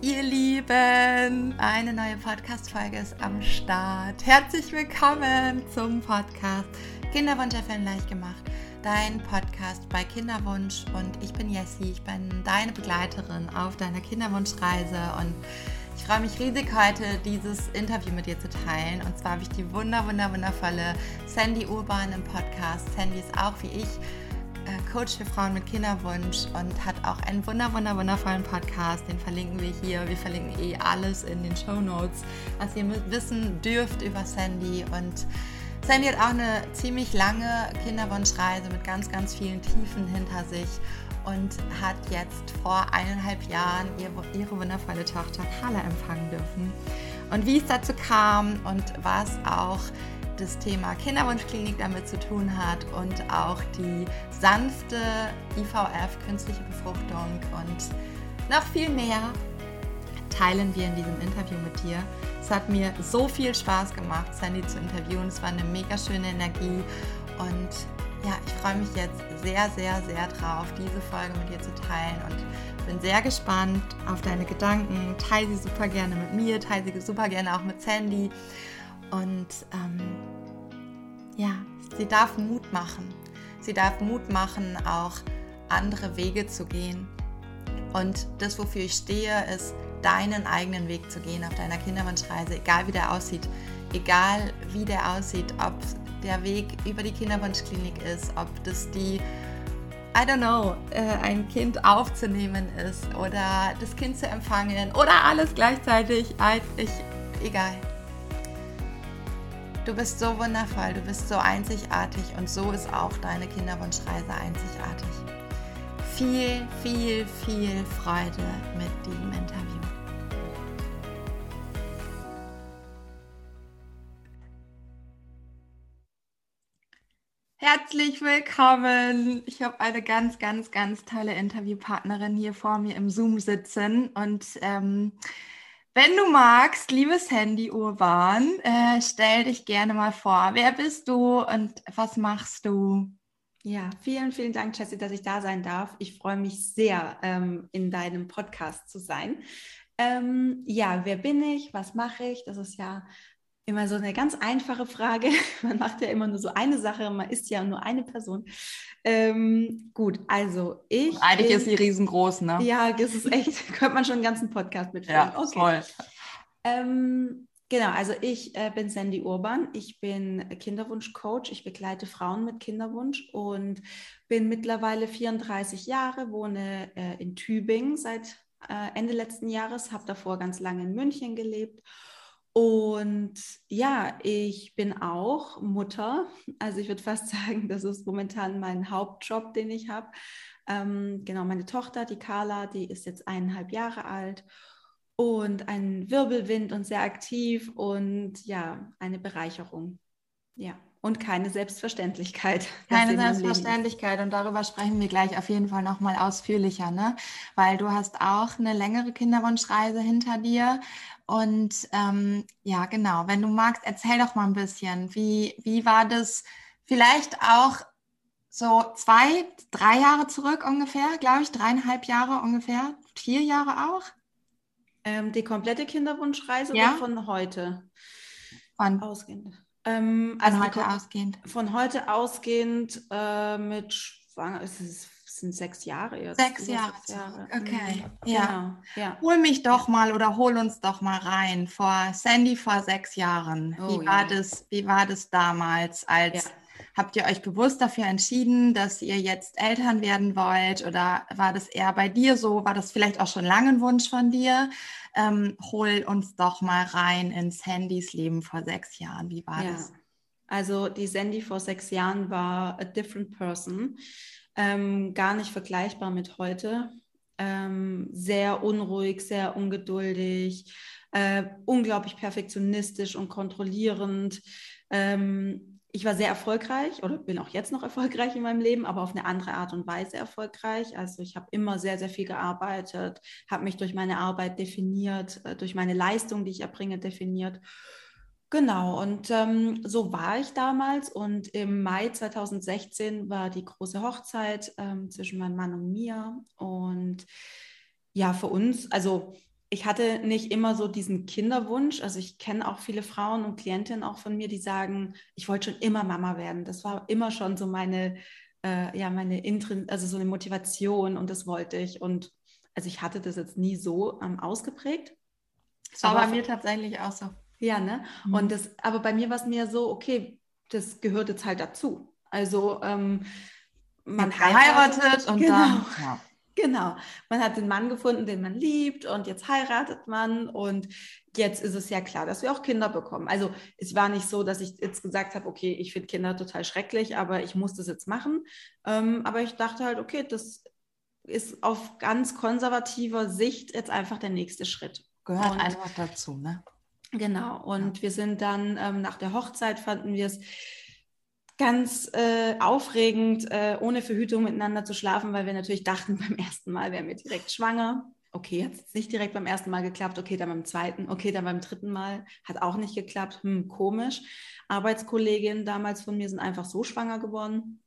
Ihr Lieben, eine neue Podcast-Folge ist am Start. Herzlich willkommen zum Podcast Kinderwunsch erfüllen leicht gemacht. Dein Podcast bei Kinderwunsch und ich bin Jessie, ich bin deine Begleiterin auf deiner Kinderwunschreise und ich freue mich riesig heute dieses Interview mit dir zu teilen und zwar habe ich die wunder, wunder, wundervolle Sandy Urban im Podcast. Sandy ist auch wie ich Coach für Frauen mit Kinderwunsch und hat auch einen wunder, wunder, wundervollen Podcast. Den verlinken wir hier. Wir verlinken eh alles in den Show Notes, was ihr wissen dürft über Sandy. Und Sandy hat auch eine ziemlich lange Kinderwunschreise mit ganz, ganz vielen Tiefen hinter sich und hat jetzt vor eineinhalb Jahren ihre wundervolle Tochter Carla empfangen dürfen. Und wie es dazu kam und was auch das Thema Kinderwunschklinik damit zu tun hat und auch die sanfte IVF, künstliche Befruchtung und noch viel mehr teilen wir in diesem Interview mit dir. Es hat mir so viel Spaß gemacht, Sandy zu interviewen. Es war eine mega schöne Energie und ja, ich freue mich jetzt sehr, sehr, sehr drauf, diese Folge mit dir zu teilen und bin sehr gespannt auf deine Gedanken. Teile sie super gerne mit mir, teile sie super gerne auch mit Sandy. Und ähm, ja, sie darf Mut machen. Sie darf Mut machen, auch andere Wege zu gehen. Und das, wofür ich stehe, ist, deinen eigenen Weg zu gehen auf deiner Kinderwunschreise, egal wie der aussieht. Egal wie der aussieht, ob der Weg über die Kinderwunschklinik ist, ob das die, I don't know, äh, ein Kind aufzunehmen ist oder das Kind zu empfangen oder alles gleichzeitig. Ich, egal. Du bist so wundervoll, du bist so einzigartig und so ist auch deine Kinderwunschreise einzigartig. Viel, viel, viel Freude mit diesem Interview. Herzlich willkommen. Ich habe eine ganz, ganz, ganz tolle Interviewpartnerin hier vor mir im Zoom sitzen und ähm, wenn du magst, liebes Handy Urban, äh, stell dich gerne mal vor. Wer bist du und was machst du? Ja, vielen, vielen Dank, Jessie, dass ich da sein darf. Ich freue mich sehr, ähm, in deinem Podcast zu sein. Ähm, ja, wer bin ich? Was mache ich? Das ist ja immer so eine ganz einfache Frage. Man macht ja immer nur so eine Sache, man ist ja nur eine Person. Ähm, gut, also ich. Und eigentlich bin, ist sie riesengroß, ne? Ja, das ist echt, könnte man schon einen ganzen Podcast mitführen. Ja, okay. voll. Ähm, genau, also ich äh, bin Sandy Urban, ich bin Kinderwunschcoach, ich begleite Frauen mit Kinderwunsch und bin mittlerweile 34 Jahre, wohne äh, in Tübingen seit äh, Ende letzten Jahres, habe davor ganz lange in München gelebt und ja, ich bin auch Mutter. Also ich würde fast sagen, das ist momentan mein Hauptjob, den ich habe. Ähm, genau, meine Tochter, die Carla, die ist jetzt eineinhalb Jahre alt und ein Wirbelwind und sehr aktiv und ja, eine Bereicherung. Ja und keine Selbstverständlichkeit. Keine Selbstverständlichkeit und darüber sprechen wir gleich auf jeden Fall nochmal ausführlicher, ne? Weil du hast auch eine längere Kinderwunschreise hinter dir und ähm, ja, genau, wenn du magst, erzähl doch mal ein bisschen, wie, wie war das vielleicht auch so zwei, drei Jahre zurück ungefähr, glaube ich, dreieinhalb Jahre ungefähr, vier Jahre auch? Ähm, die komplette Kinderwunschreise ja? von heute? Von ausgehend. Ähm, also von heute ausgehend. Von heute ausgehend äh, mit Schwanger, es, ist, sind sechs Jahre jetzt. Sechs Jahre. Sechs Jahre. Okay. Mhm. Ja. Genau. ja. Hol mich doch mal oder hol uns doch mal rein vor Sandy vor sechs Jahren. Oh, wie war ja. das? Wie war das damals als ja. Habt ihr euch bewusst dafür entschieden, dass ihr jetzt Eltern werden wollt? Oder war das eher bei dir so? War das vielleicht auch schon lange ein Wunsch von dir? Ähm, hol uns doch mal rein in Sandys Leben vor sechs Jahren. Wie war das? Also die Sandy vor sechs Jahren war a different person. Ähm, gar nicht vergleichbar mit heute. Ähm, sehr unruhig, sehr ungeduldig, äh, unglaublich perfektionistisch und kontrollierend. Ähm, ich war sehr erfolgreich oder bin auch jetzt noch erfolgreich in meinem Leben, aber auf eine andere Art und Weise erfolgreich. Also ich habe immer sehr, sehr viel gearbeitet, habe mich durch meine Arbeit definiert, äh, durch meine Leistung, die ich erbringe, definiert. Genau, und ähm, so war ich damals. Und im Mai 2016 war die große Hochzeit ähm, zwischen meinem Mann und mir. Und ja, für uns, also ich hatte nicht immer so diesen Kinderwunsch. Also ich kenne auch viele Frauen und Klientinnen auch von mir, die sagen, ich wollte schon immer Mama werden. Das war immer schon so meine, äh, ja, meine Intrin also so eine Motivation und das wollte ich. Und also ich hatte das jetzt nie so ähm, ausgeprägt. Das war bei mir tatsächlich auch so. Ja, ne? Mhm. Und das, aber bei mir war es mir so, okay, das gehört jetzt halt dazu. Also ähm, man heiratet, heiratet und genau. dann. Ja. Genau. Man hat den Mann gefunden, den man liebt und jetzt heiratet man und jetzt ist es ja klar, dass wir auch Kinder bekommen. Also es war nicht so, dass ich jetzt gesagt habe, okay, ich finde Kinder total schrecklich, aber ich muss das jetzt machen. Ähm, aber ich dachte halt, okay, das ist auf ganz konservativer Sicht jetzt einfach der nächste Schritt. Gehört und, einfach dazu, ne? Genau. Und wir sind dann ähm, nach der Hochzeit fanden wir es ganz äh, aufregend, äh, ohne Verhütung miteinander zu schlafen, weil wir natürlich dachten, beim ersten Mal wären wir direkt schwanger. Okay, hat es nicht direkt beim ersten Mal geklappt, okay, dann beim zweiten, okay, dann beim dritten Mal, hat auch nicht geklappt, hm, komisch. Arbeitskolleginnen damals von mir sind einfach so schwanger geworden.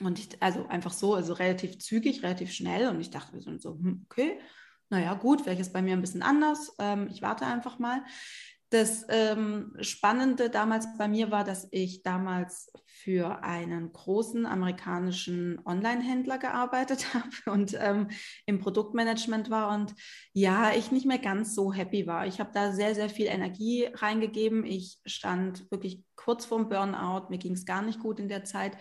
Und ich, also einfach so, also relativ zügig, relativ schnell. Und ich dachte, wir sind so, hm, okay, naja, gut, vielleicht ist bei mir ein bisschen anders. Ähm, ich warte einfach mal. Das ähm, Spannende damals bei mir war, dass ich damals für einen großen amerikanischen Online-Händler gearbeitet habe und ähm, im Produktmanagement war und ja, ich nicht mehr ganz so happy war. Ich habe da sehr, sehr viel Energie reingegeben. Ich stand wirklich kurz vorm Burnout. Mir ging es gar nicht gut in der Zeit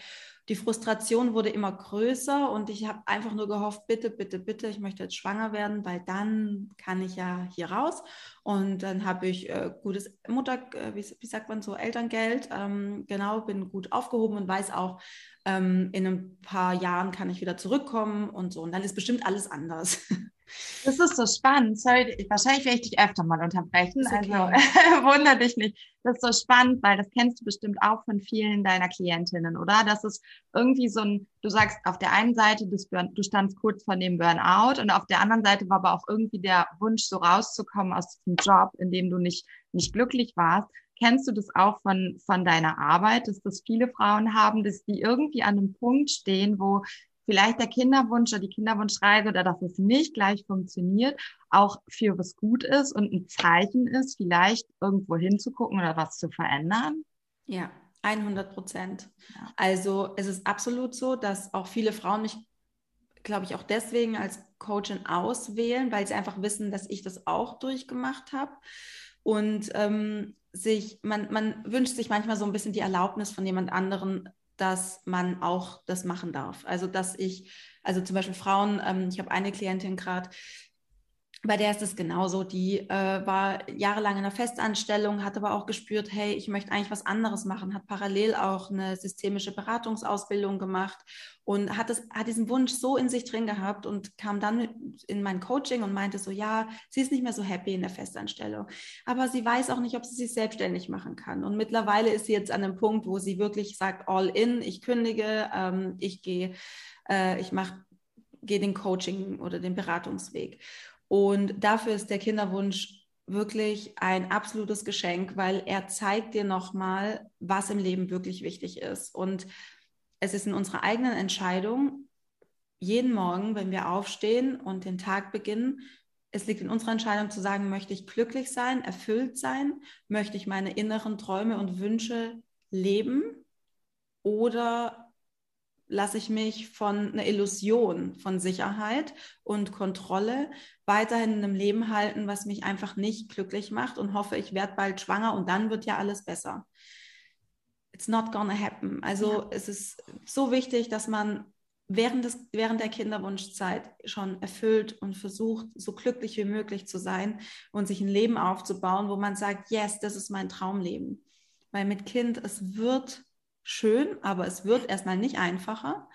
die Frustration wurde immer größer und ich habe einfach nur gehofft, bitte, bitte, bitte, ich möchte jetzt schwanger werden, weil dann kann ich ja hier raus. Und dann habe ich äh, gutes Mutter, äh, wie, wie, sagt man so, Elterngeld, ähm, genau, bin gut aufgehoben und weiß auch, ähm, in ein paar Jahren kann ich wieder zurückkommen und so. Und dann ist bestimmt alles anders. Das ist so spannend. Sorry, wahrscheinlich werde ich dich öfter mal unterbrechen. Okay. Also wunder dich nicht. Das ist so spannend, weil das kennst du bestimmt auch von vielen deiner Klientinnen, oder? Das ist irgendwie so ein, du sagst auf der einen Seite, du standst kurz vor dem Burnout und auf der anderen Seite war aber auch irgendwie der Wunsch, so rauszukommen aus diesem Job, in dem du nicht, nicht glücklich warst. Kennst du das auch von, von deiner Arbeit, dass das viele Frauen haben, dass die irgendwie an einem Punkt stehen, wo vielleicht der Kinderwunsch oder die Kinderwunschreise oder dass es nicht gleich funktioniert, auch für was gut ist und ein Zeichen ist, vielleicht irgendwo hinzugucken oder was zu verändern? Ja, 100 Prozent. Ja. Also es ist absolut so, dass auch viele Frauen mich, glaube ich, auch deswegen als Coachin auswählen, weil sie einfach wissen, dass ich das auch durchgemacht habe. Und ähm, sich, man, man wünscht sich manchmal so ein bisschen die Erlaubnis von jemand anderen, dass man auch das machen darf. Also dass ich, also zum Beispiel Frauen, ähm, ich habe eine Klientin gerade, bei der ist es genauso. Die äh, war jahrelang in einer Festanstellung, hat aber auch gespürt, hey, ich möchte eigentlich was anderes machen, hat parallel auch eine systemische Beratungsausbildung gemacht und hat, es, hat diesen Wunsch so in sich drin gehabt und kam dann in mein Coaching und meinte so, ja, sie ist nicht mehr so happy in der Festanstellung, aber sie weiß auch nicht, ob sie sich selbstständig machen kann. Und mittlerweile ist sie jetzt an einem Punkt, wo sie wirklich sagt, all in, ich kündige, ähm, ich gehe, äh, ich mache gehe den Coaching oder den Beratungsweg. Und dafür ist der Kinderwunsch wirklich ein absolutes Geschenk, weil er zeigt dir nochmal, was im Leben wirklich wichtig ist. Und es ist in unserer eigenen Entscheidung, jeden Morgen, wenn wir aufstehen und den Tag beginnen, es liegt in unserer Entscheidung zu sagen, möchte ich glücklich sein, erfüllt sein, möchte ich meine inneren Träume und Wünsche leben oder lasse ich mich von einer Illusion von Sicherheit und Kontrolle weiterhin in einem Leben halten, was mich einfach nicht glücklich macht und hoffe, ich werde bald schwanger und dann wird ja alles besser. It's not gonna happen. Also ja. es ist so wichtig, dass man während, des, während der Kinderwunschzeit schon erfüllt und versucht, so glücklich wie möglich zu sein und sich ein Leben aufzubauen, wo man sagt, yes, das ist mein Traumleben. Weil mit Kind, es wird schön, aber es wird erstmal nicht einfacher.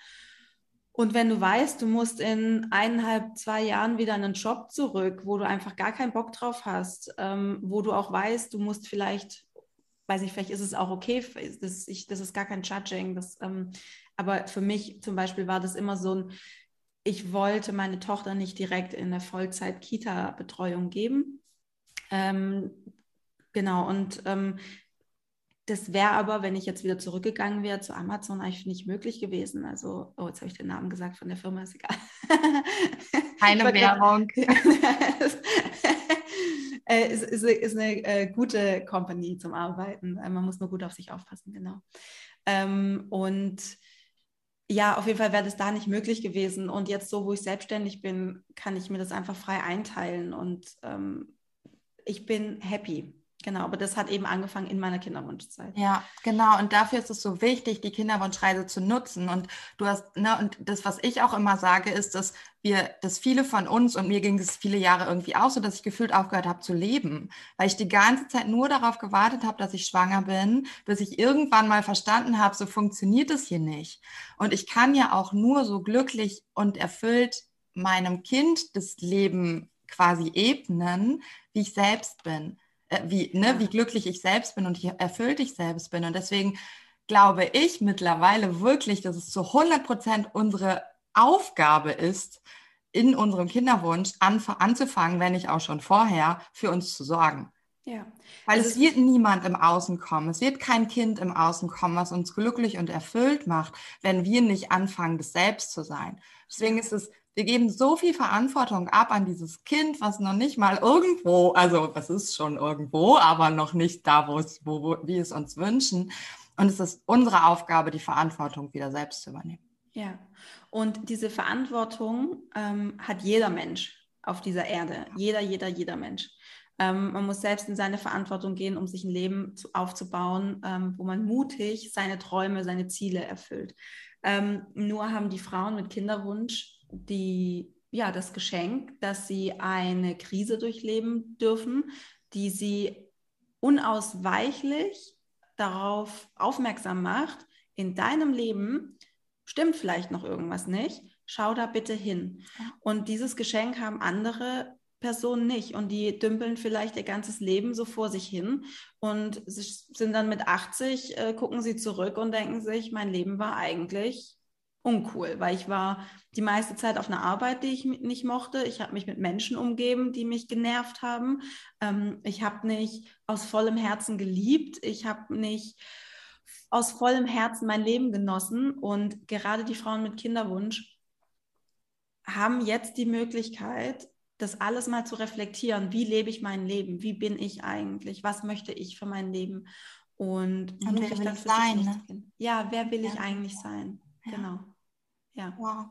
Und wenn du weißt, du musst in eineinhalb, zwei Jahren wieder in einen Job zurück, wo du einfach gar keinen Bock drauf hast, ähm, wo du auch weißt, du musst vielleicht, weiß ich, vielleicht ist es auch okay, das, ich, das ist gar kein Judging, das, ähm, aber für mich zum Beispiel war das immer so ein, ich wollte meine Tochter nicht direkt in der Vollzeit-Kita-Betreuung geben. Ähm, genau, und ähm, das wäre aber, wenn ich jetzt wieder zurückgegangen wäre zu Amazon, eigentlich nicht möglich gewesen. Also, oh, jetzt habe ich den Namen gesagt von der Firma, ist egal. Keine Werbung. äh, ist, ist, ist, eine äh, gute Company zum Arbeiten. Äh, man muss nur gut auf sich aufpassen, genau. Ähm, und ja, auf jeden Fall wäre das da nicht möglich gewesen. Und jetzt so, wo ich selbstständig bin, kann ich mir das einfach frei einteilen. Und ähm, ich bin happy. Genau, aber das hat eben angefangen in meiner Kinderwunschzeit. Ja, genau. Und dafür ist es so wichtig, die Kinderwunschreise zu nutzen. Und du hast, ne, und das, was ich auch immer sage, ist, dass wir, dass viele von uns, und mir ging es viele Jahre irgendwie auch so, dass ich gefühlt aufgehört habe zu leben, weil ich die ganze Zeit nur darauf gewartet habe, dass ich schwanger bin, bis ich irgendwann mal verstanden habe, so funktioniert es hier nicht. Und ich kann ja auch nur so glücklich und erfüllt meinem Kind das Leben quasi ebnen, wie ich selbst bin äh, wie, ne, wie glücklich ich selbst bin und wie erfüllt ich selbst bin. Und deswegen glaube ich mittlerweile wirklich, dass es zu 100 Prozent unsere Aufgabe ist, in unserem Kinderwunsch anzufangen, wenn nicht auch schon vorher, für uns zu sorgen. Ja. Weil es wird niemand im Außen kommen. Es wird kein Kind im Außen kommen, was uns glücklich und erfüllt macht, wenn wir nicht anfangen, das selbst zu sein. Deswegen ist es wir geben so viel Verantwortung ab an dieses Kind, was noch nicht mal irgendwo, also es ist schon irgendwo, aber noch nicht da, wo es, wo, wo wir es uns wünschen. Und es ist unsere Aufgabe, die Verantwortung wieder selbst zu übernehmen. Ja, und diese Verantwortung ähm, hat jeder Mensch auf dieser Erde. Jeder, jeder, jeder Mensch. Ähm, man muss selbst in seine Verantwortung gehen, um sich ein Leben zu, aufzubauen, ähm, wo man mutig seine Träume, seine Ziele erfüllt. Ähm, nur haben die Frauen mit Kinderwunsch die, ja, das Geschenk, dass sie eine Krise durchleben dürfen, die sie unausweichlich darauf aufmerksam macht, in deinem Leben stimmt vielleicht noch irgendwas nicht, schau da bitte hin. Und dieses Geschenk haben andere Personen nicht und die dümpeln vielleicht ihr ganzes Leben so vor sich hin und sind dann mit 80, äh, gucken sie zurück und denken sich, mein Leben war eigentlich uncool, weil ich war die meiste Zeit auf einer Arbeit, die ich nicht mochte. Ich habe mich mit Menschen umgeben, die mich genervt haben. Ähm, ich habe nicht aus vollem Herzen geliebt. Ich habe nicht aus vollem Herzen mein Leben genossen. Und gerade die Frauen mit Kinderwunsch haben jetzt die Möglichkeit, das alles mal zu reflektieren. Wie lebe ich mein Leben? Wie bin ich eigentlich? Was möchte ich für mein Leben? Und, und wer will ich sein? Ne? Ja, wer will ja. ich eigentlich sein? Ja. Genau. Ja. Wow.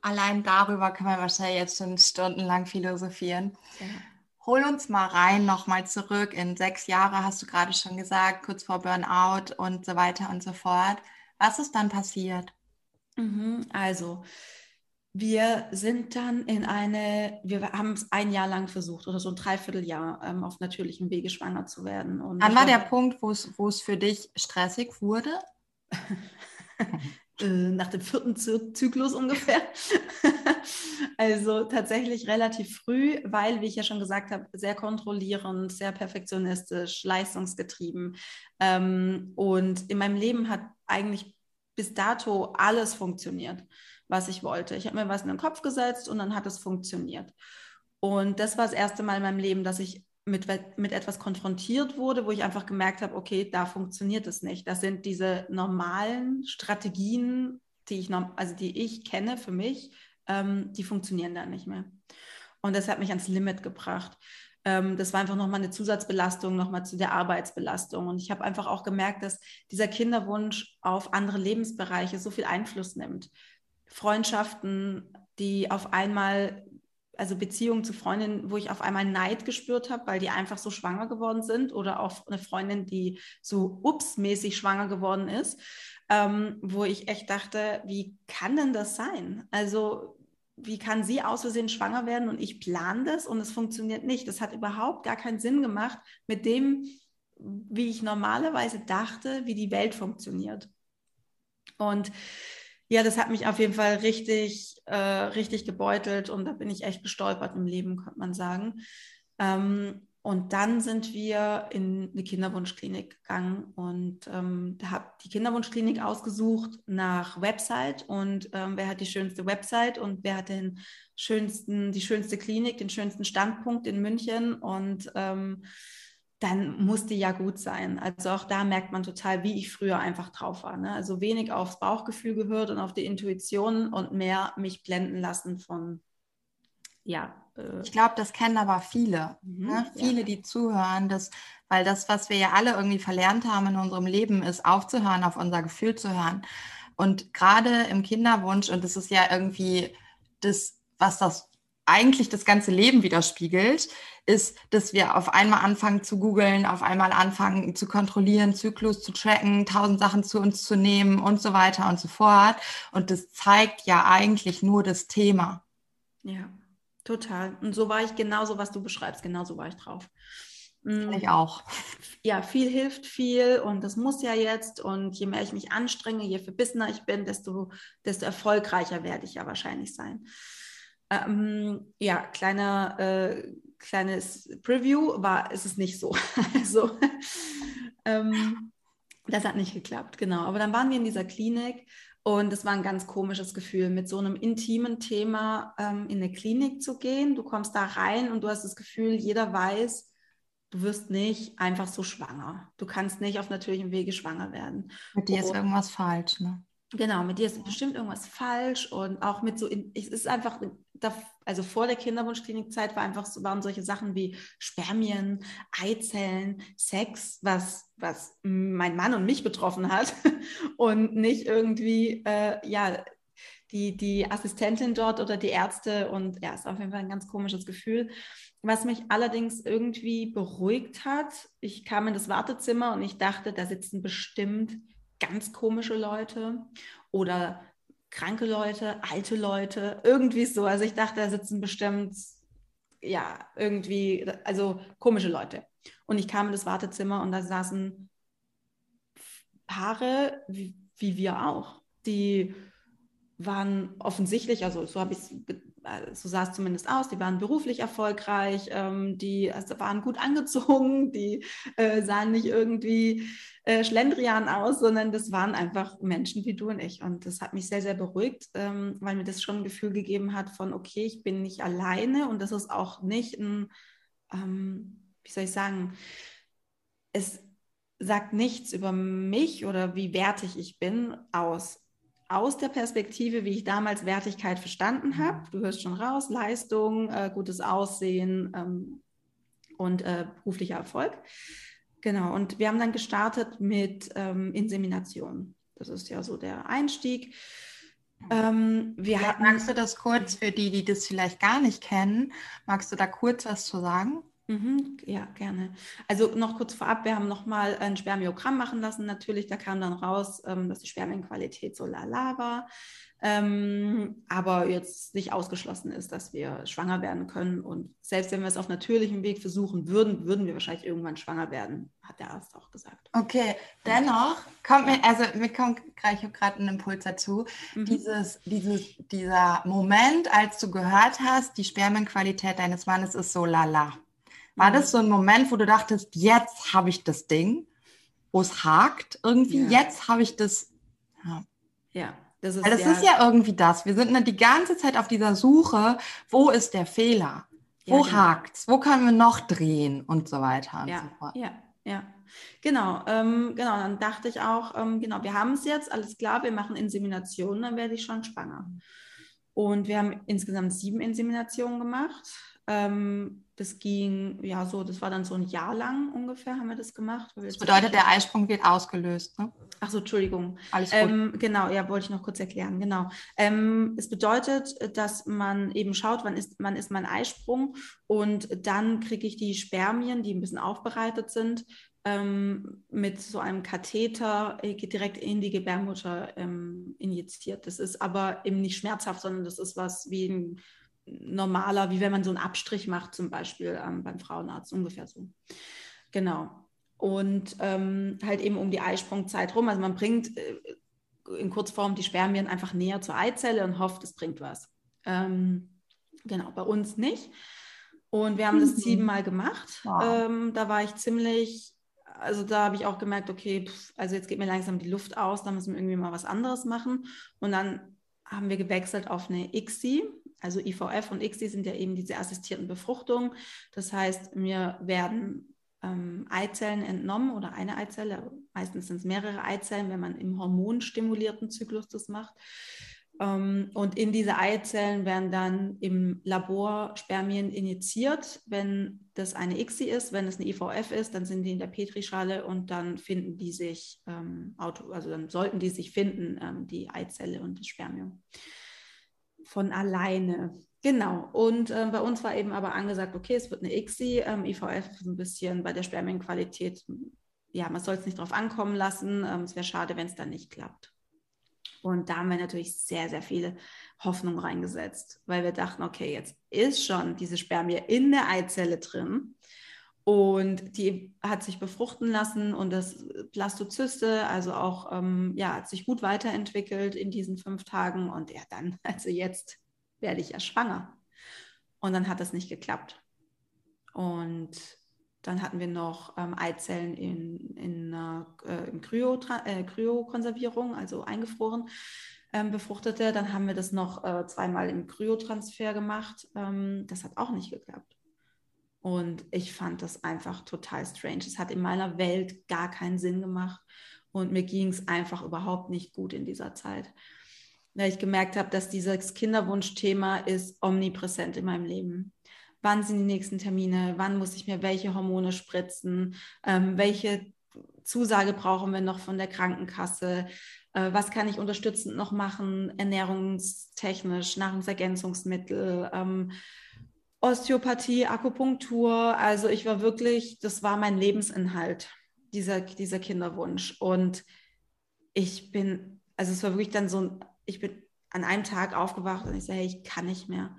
Allein darüber können wir wahrscheinlich jetzt schon stundenlang philosophieren. Ja. Hol uns mal rein, nochmal zurück. In sechs Jahre hast du gerade schon gesagt, kurz vor Burnout und so weiter und so fort. Was ist dann passiert? Mhm, also, wir sind dann in eine, wir haben es ein Jahr lang versucht oder so ein Dreivierteljahr ähm, auf natürlichem Wege schwanger zu werden. Und Wann war der Punkt, wo es für dich stressig wurde? Äh, nach dem vierten Zyklus ungefähr. also tatsächlich relativ früh, weil, wie ich ja schon gesagt habe, sehr kontrollierend, sehr perfektionistisch, leistungsgetrieben. Ähm, und in meinem Leben hat eigentlich bis dato alles funktioniert, was ich wollte. Ich habe mir was in den Kopf gesetzt und dann hat es funktioniert. Und das war das erste Mal in meinem Leben, dass ich mit, mit etwas konfrontiert wurde, wo ich einfach gemerkt habe, okay, da funktioniert es nicht. Das sind diese normalen Strategien, die ich, also die ich kenne für mich, ähm, die funktionieren da nicht mehr. Und das hat mich ans Limit gebracht. Ähm, das war einfach nochmal eine Zusatzbelastung, nochmal zu der Arbeitsbelastung. Und ich habe einfach auch gemerkt, dass dieser Kinderwunsch auf andere Lebensbereiche so viel Einfluss nimmt. Freundschaften, die auf einmal also Beziehungen zu Freundinnen, wo ich auf einmal Neid gespürt habe, weil die einfach so schwanger geworden sind oder auch eine Freundin, die so ups-mäßig schwanger geworden ist, ähm, wo ich echt dachte, wie kann denn das sein? Also wie kann sie aus Versehen schwanger werden und ich plane das und es funktioniert nicht. Das hat überhaupt gar keinen Sinn gemacht mit dem, wie ich normalerweise dachte, wie die Welt funktioniert. Und ja, das hat mich auf jeden Fall richtig, äh, richtig gebeutelt und da bin ich echt gestolpert im Leben, könnte man sagen. Ähm, und dann sind wir in eine Kinderwunschklinik gegangen und ähm, habe die Kinderwunschklinik ausgesucht nach Website und ähm, wer hat die schönste Website und wer hat den schönsten, die schönste Klinik, den schönsten Standpunkt in München und ähm, dann musste ja gut sein. Also auch da merkt man total, wie ich früher einfach drauf war. Ne? Also wenig aufs Bauchgefühl gehört und auf die Intuition und mehr mich blenden lassen von ja, Äh ich glaube, das kennen aber viele. Mhm, ne? Viele, ja. die zuhören, das, weil das, was wir ja alle irgendwie verlernt haben in unserem Leben, ist aufzuhören, auf unser Gefühl zu hören. Und gerade im Kinderwunsch, und das ist ja irgendwie das, was das eigentlich das ganze Leben widerspiegelt, ist, dass wir auf einmal anfangen zu googeln, auf einmal anfangen zu kontrollieren, Zyklus zu tracken, tausend Sachen zu uns zu nehmen und so weiter und so fort. Und das zeigt ja eigentlich nur das Thema. Ja, total. Und so war ich genauso, was du beschreibst, genauso war ich drauf. Mm. Ich auch. Ja, viel hilft viel und das muss ja jetzt. Und je mehr ich mich anstrenge, je verbissener ich bin, desto, desto erfolgreicher werde ich ja wahrscheinlich sein. Ähm, ja, kleiner, äh, kleines Preview war, ist es nicht so. also, ähm, das hat nicht geklappt, genau. Aber dann waren wir in dieser Klinik und es war ein ganz komisches Gefühl, mit so einem intimen Thema ähm, in eine Klinik zu gehen. Du kommst da rein und du hast das Gefühl, jeder weiß, du wirst nicht einfach so schwanger. Du kannst nicht auf natürlichem Wege schwanger werden. Mit dir ist irgendwas falsch, ne? Genau, mit dir ist bestimmt irgendwas falsch und auch mit so, es ist einfach, also vor der Kinderwunschklinikzeit war einfach, waren solche Sachen wie Spermien, Eizellen, Sex, was, was mein Mann und mich betroffen hat und nicht irgendwie, äh, ja, die, die Assistentin dort oder die Ärzte und ja, ist auf jeden Fall ein ganz komisches Gefühl. Was mich allerdings irgendwie beruhigt hat, ich kam in das Wartezimmer und ich dachte, da sitzen bestimmt ganz komische Leute oder kranke Leute, alte Leute, irgendwie so. Also ich dachte, da sitzen bestimmt, ja, irgendwie, also komische Leute. Und ich kam in das Wartezimmer und da saßen Paare, wie, wie wir auch, die waren offensichtlich, also so habe ich so sah es zumindest aus, die waren beruflich erfolgreich, ähm, die also waren gut angezogen, die äh, sahen nicht irgendwie äh, Schlendrian aus, sondern das waren einfach Menschen wie du und ich. Und das hat mich sehr, sehr beruhigt, ähm, weil mir das schon ein Gefühl gegeben hat von, okay, ich bin nicht alleine und das ist auch nicht ein, ähm, wie soll ich sagen, es sagt nichts über mich oder wie wertig ich bin aus aus der Perspektive, wie ich damals Wertigkeit verstanden mhm. habe. Du hörst schon raus, Leistung, äh, gutes Aussehen ähm, und äh, beruflicher Erfolg. Genau, und wir haben dann gestartet mit ähm, Insemination. Das ist ja so der Einstieg. Ähm, wir hatten, magst du das kurz für die, die das vielleicht gar nicht kennen, magst du da kurz was zu sagen? Mhm, ja, gerne. Also noch kurz vorab, wir haben nochmal ein Spermiogramm machen lassen. Natürlich, da kam dann raus, ähm, dass die Spermienqualität so lala war. Ähm, aber jetzt nicht ausgeschlossen ist, dass wir schwanger werden können. Und selbst wenn wir es auf natürlichem Weg versuchen würden, würden wir wahrscheinlich irgendwann schwanger werden, hat der Arzt auch gesagt. Okay, dennoch kommt mir, also mir kommt ich habe gerade einen Impuls dazu, mhm. dieses, dieses, dieser Moment, als du gehört hast, die Spermienqualität deines Mannes ist so lala. War das so ein Moment, wo du dachtest, jetzt habe ich das Ding, wo es hakt irgendwie, ja. jetzt habe ich das. Ja. ja. Das, ist, das ja, ist ja irgendwie das. Wir sind die ganze Zeit auf dieser Suche, wo ist der Fehler? Wo ja, genau. hakt's? Wo können wir noch drehen und so weiter und ja, so fort. Ja, ja. Genau, ähm, genau, dann dachte ich auch, ähm, genau, wir haben es jetzt, alles klar, wir machen Inseminationen, dann werde ich schon schwanger. Und wir haben insgesamt sieben Inseminationen gemacht. Ähm, das ging, ja, so, das war dann so ein Jahr lang ungefähr, haben wir das gemacht. Das bedeutet, der Eisprung wird ausgelöst, ne? Ach so, Entschuldigung. Alles gut. Ähm, genau, ja, wollte ich noch kurz erklären. Genau. Ähm, es bedeutet, dass man eben schaut, wann ist, wann ist mein Eisprung und dann kriege ich die Spermien, die ein bisschen aufbereitet sind, ähm, mit so einem Katheter äh, direkt in die Gebärmutter ähm, injiziert. Das ist aber eben nicht schmerzhaft, sondern das ist was wie ein normaler, wie wenn man so einen Abstrich macht, zum Beispiel ähm, beim Frauenarzt, ungefähr so. Genau. Und ähm, halt eben um die Eisprungzeit rum. Also man bringt äh, in Kurzform die Spermien einfach näher zur Eizelle und hofft, es bringt was. Ähm, genau, bei uns nicht. Und wir haben das mhm. siebenmal gemacht. Wow. Ähm, da war ich ziemlich, also da habe ich auch gemerkt, okay, pff, also jetzt geht mir langsam die Luft aus, da müssen wir irgendwie mal was anderes machen. Und dann haben wir gewechselt auf eine ICSI, also IVF und ICSI sind ja eben diese assistierten Befruchtungen. Das heißt, mir werden ähm, Eizellen entnommen oder eine Eizelle, meistens sind es mehrere Eizellen, wenn man im hormonstimulierten Zyklus das macht. Ähm, und in diese Eizellen werden dann im Labor Spermien injiziert. Wenn das eine ICSI ist, wenn es eine IVF ist, dann sind die in der Petrischale und dann finden die sich, ähm, also dann sollten die sich finden, ähm, die Eizelle und das Spermium. Von alleine. Genau. Und äh, bei uns war eben aber angesagt, okay, es wird eine ICSI. Ähm, IVF ist ein bisschen bei der Spermienqualität, ja, man soll es nicht drauf ankommen lassen. Ähm, es wäre schade, wenn es dann nicht klappt. Und da haben wir natürlich sehr, sehr viele Hoffnung reingesetzt, weil wir dachten, okay, jetzt ist schon diese Spermie in der Eizelle drin und die hat sich befruchten lassen und das Blastozyste, also auch, ähm, ja, hat sich gut weiterentwickelt in diesen fünf Tagen und ja, dann, also jetzt werde ich ja schwanger. Und dann hat das nicht geklappt. Und dann hatten wir noch ähm, Eizellen in, in, äh, in Kryo, äh, Kryokonservierung, also eingefroren ähm, befruchtete. Dann haben wir das noch äh, zweimal im Kryotransfer gemacht. Ähm, das hat auch nicht geklappt. Und ich fand das einfach total strange. Es hat in meiner Welt gar keinen Sinn gemacht. Und mir ging es einfach überhaupt nicht gut in dieser Zeit. Weil ich gemerkt habe, dass dieses Kinderwunschthema ist omnipräsent in meinem Leben wann sind die nächsten Termine, wann muss ich mir welche Hormone spritzen, ähm, welche Zusage brauchen wir noch von der Krankenkasse, äh, was kann ich unterstützend noch machen, ernährungstechnisch, Nahrungsergänzungsmittel, ähm, Osteopathie, Akupunktur. Also ich war wirklich, das war mein Lebensinhalt, dieser, dieser Kinderwunsch. Und ich bin, also es war wirklich dann so, ich bin an einem Tag aufgewacht und ich sage, hey, ich kann nicht mehr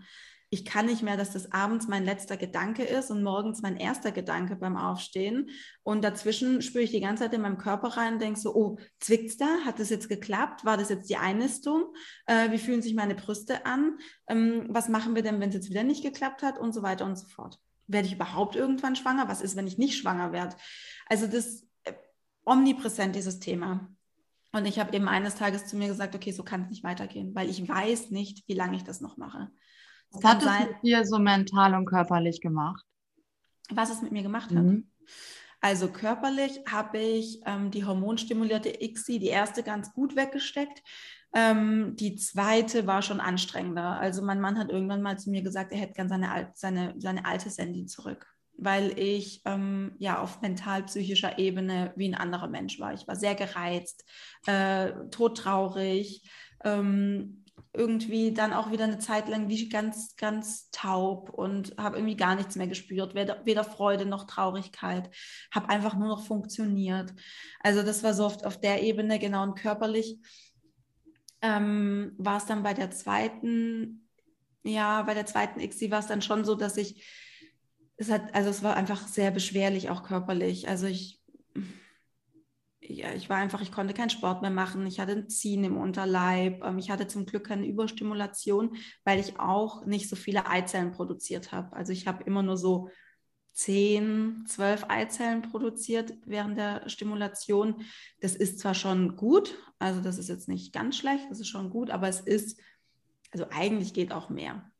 ich kann nicht mehr, dass das abends mein letzter Gedanke ist und morgens mein erster Gedanke beim Aufstehen. Und dazwischen spüre ich die ganze Zeit in meinem Körper rein und denke so, oh, zwickt's da? Hat das jetzt geklappt? War das jetzt die Einnistung? Äh, wie fühlen sich meine Brüste an? Ähm, was machen wir denn, wenn es jetzt wieder nicht geklappt hat? Und so weiter und so fort. Werde ich überhaupt irgendwann schwanger? Was ist, wenn ich nicht schwanger werde? Also das äh, omnipräsent, dieses Thema. Und ich habe eben eines Tages zu mir gesagt, okay, so kann es nicht weitergehen, weil ich weiß nicht, wie lange ich das noch mache. Was hat es mit dir so mental und körperlich gemacht? Was es mit mir gemacht hat? Mhm. Also körperlich habe ich ähm, die hormonstimulierte ICSI, die erste ganz gut weggesteckt. Ähm, die zweite war schon anstrengender. Also mein Mann hat irgendwann mal zu mir gesagt, er hätte gern seine, seine, seine alte Sandy zurück, weil ich ähm, ja auf mental-psychischer Ebene wie ein anderer Mensch war. Ich war sehr gereizt, äh, todtraurig, ähm, irgendwie dann auch wieder eine Zeit lang wie ganz, ganz taub und habe irgendwie gar nichts mehr gespürt, weder, weder Freude noch Traurigkeit, habe einfach nur noch funktioniert. Also das war so oft auf der Ebene, genau und körperlich ähm, war es dann bei der zweiten, ja, bei der zweiten XI war es dann schon so, dass ich, es hat, also es war einfach sehr beschwerlich, auch körperlich. Also ich ja, ich war einfach, ich konnte keinen Sport mehr machen, ich hatte ein Ziehen im Unterleib, ähm, ich hatte zum Glück keine Überstimulation, weil ich auch nicht so viele Eizellen produziert habe. Also ich habe immer nur so 10, 12 Eizellen produziert während der Stimulation. Das ist zwar schon gut, also das ist jetzt nicht ganz schlecht, das ist schon gut, aber es ist, also eigentlich geht auch mehr.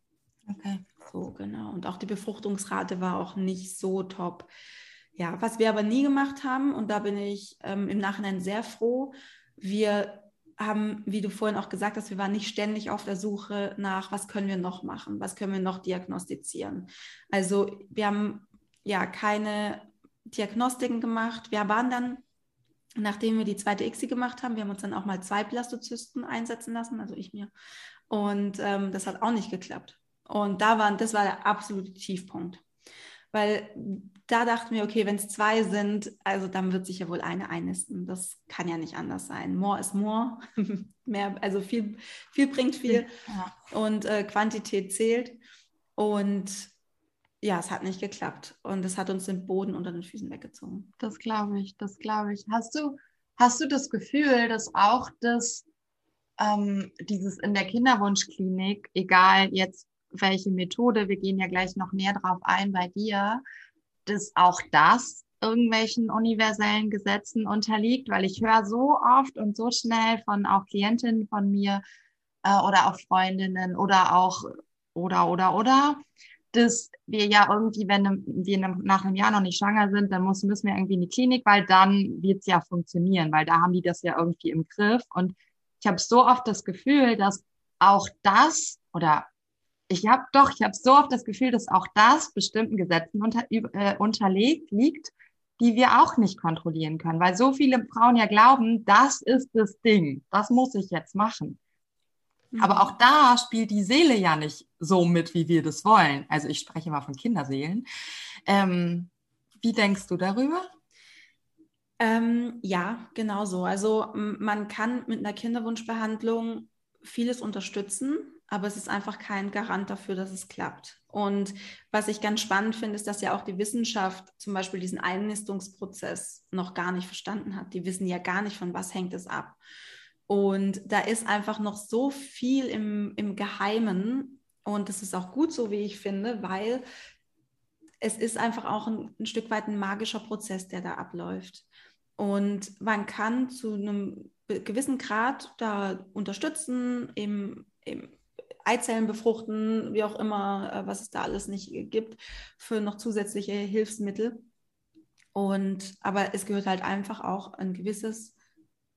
Okay. So, genau. Und auch die Befruchtungsrate war auch nicht so top. Ja, was wir aber nie gemacht haben, und da bin ich ähm, im Nachhinein sehr froh, wir haben, wie du vorhin auch gesagt hast, wir waren nicht ständig auf der Suche nach, was können wir noch machen, was können wir noch diagnostizieren. Also wir haben ja keine Diagnostiken gemacht. Wir waren dann, nachdem wir die zweite ICSI gemacht haben, wir haben uns dann auch mal zwei Blastozysten einsetzen lassen, also ich mir. Und ähm, das hat auch nicht geklappt. Und da waren, das war der absolute Tiefpunkt weil da dachten wir, okay, wenn es zwei sind, also dann wird sich ja wohl eine einnisten. Das kann ja nicht anders sein. More is more. Mehr, also viel, viel bringt viel ja. und äh, Quantität zählt. Und ja, es hat nicht geklappt. Und es hat uns den Boden unter den Füßen weggezogen. Das glaube ich, das glaube ich. Hast du, hast du das Gefühl, dass auch das, ähm, dieses in der Kinderwunschklinik, egal jetzt welche Methode, wir gehen ja gleich noch näher drauf ein bei dir, dass auch das irgendwelchen universellen Gesetzen unterliegt, weil ich höre so oft und so schnell von auch Klientinnen von mir äh, oder auch Freundinnen oder auch oder oder oder, dass wir ja irgendwie, wenn wir nach einem Jahr noch nicht schwanger sind, dann müssen wir irgendwie in die Klinik, weil dann wird es ja funktionieren, weil da haben die das ja irgendwie im Griff. Und ich habe so oft das Gefühl, dass auch das oder ich habe doch, ich habe so oft das Gefühl, dass auch das bestimmten Gesetzen unter, äh, unterlegt liegt, die wir auch nicht kontrollieren können, weil so viele Frauen ja glauben, das ist das Ding, das muss ich jetzt machen. Mhm. Aber auch da spielt die Seele ja nicht so mit, wie wir das wollen. Also ich spreche mal von Kinderseelen. Ähm, wie denkst du darüber? Ähm, ja, genau so. Also man kann mit einer Kinderwunschbehandlung vieles unterstützen, aber es ist einfach kein Garant dafür, dass es klappt. Und was ich ganz spannend finde, ist, dass ja auch die Wissenschaft zum Beispiel diesen Einnistungsprozess noch gar nicht verstanden hat. Die wissen ja gar nicht, von was hängt es ab. Und da ist einfach noch so viel im, im Geheimen. Und das ist auch gut so, wie ich finde, weil es ist einfach auch ein, ein Stück weit ein magischer Prozess, der da abläuft. Und man kann zu einem gewissen Grad da unterstützen, im, im Eizellen befruchten, wie auch immer, äh, was es da alles nicht gibt, für noch zusätzliche Hilfsmittel. Und aber es gehört halt einfach auch ein gewisses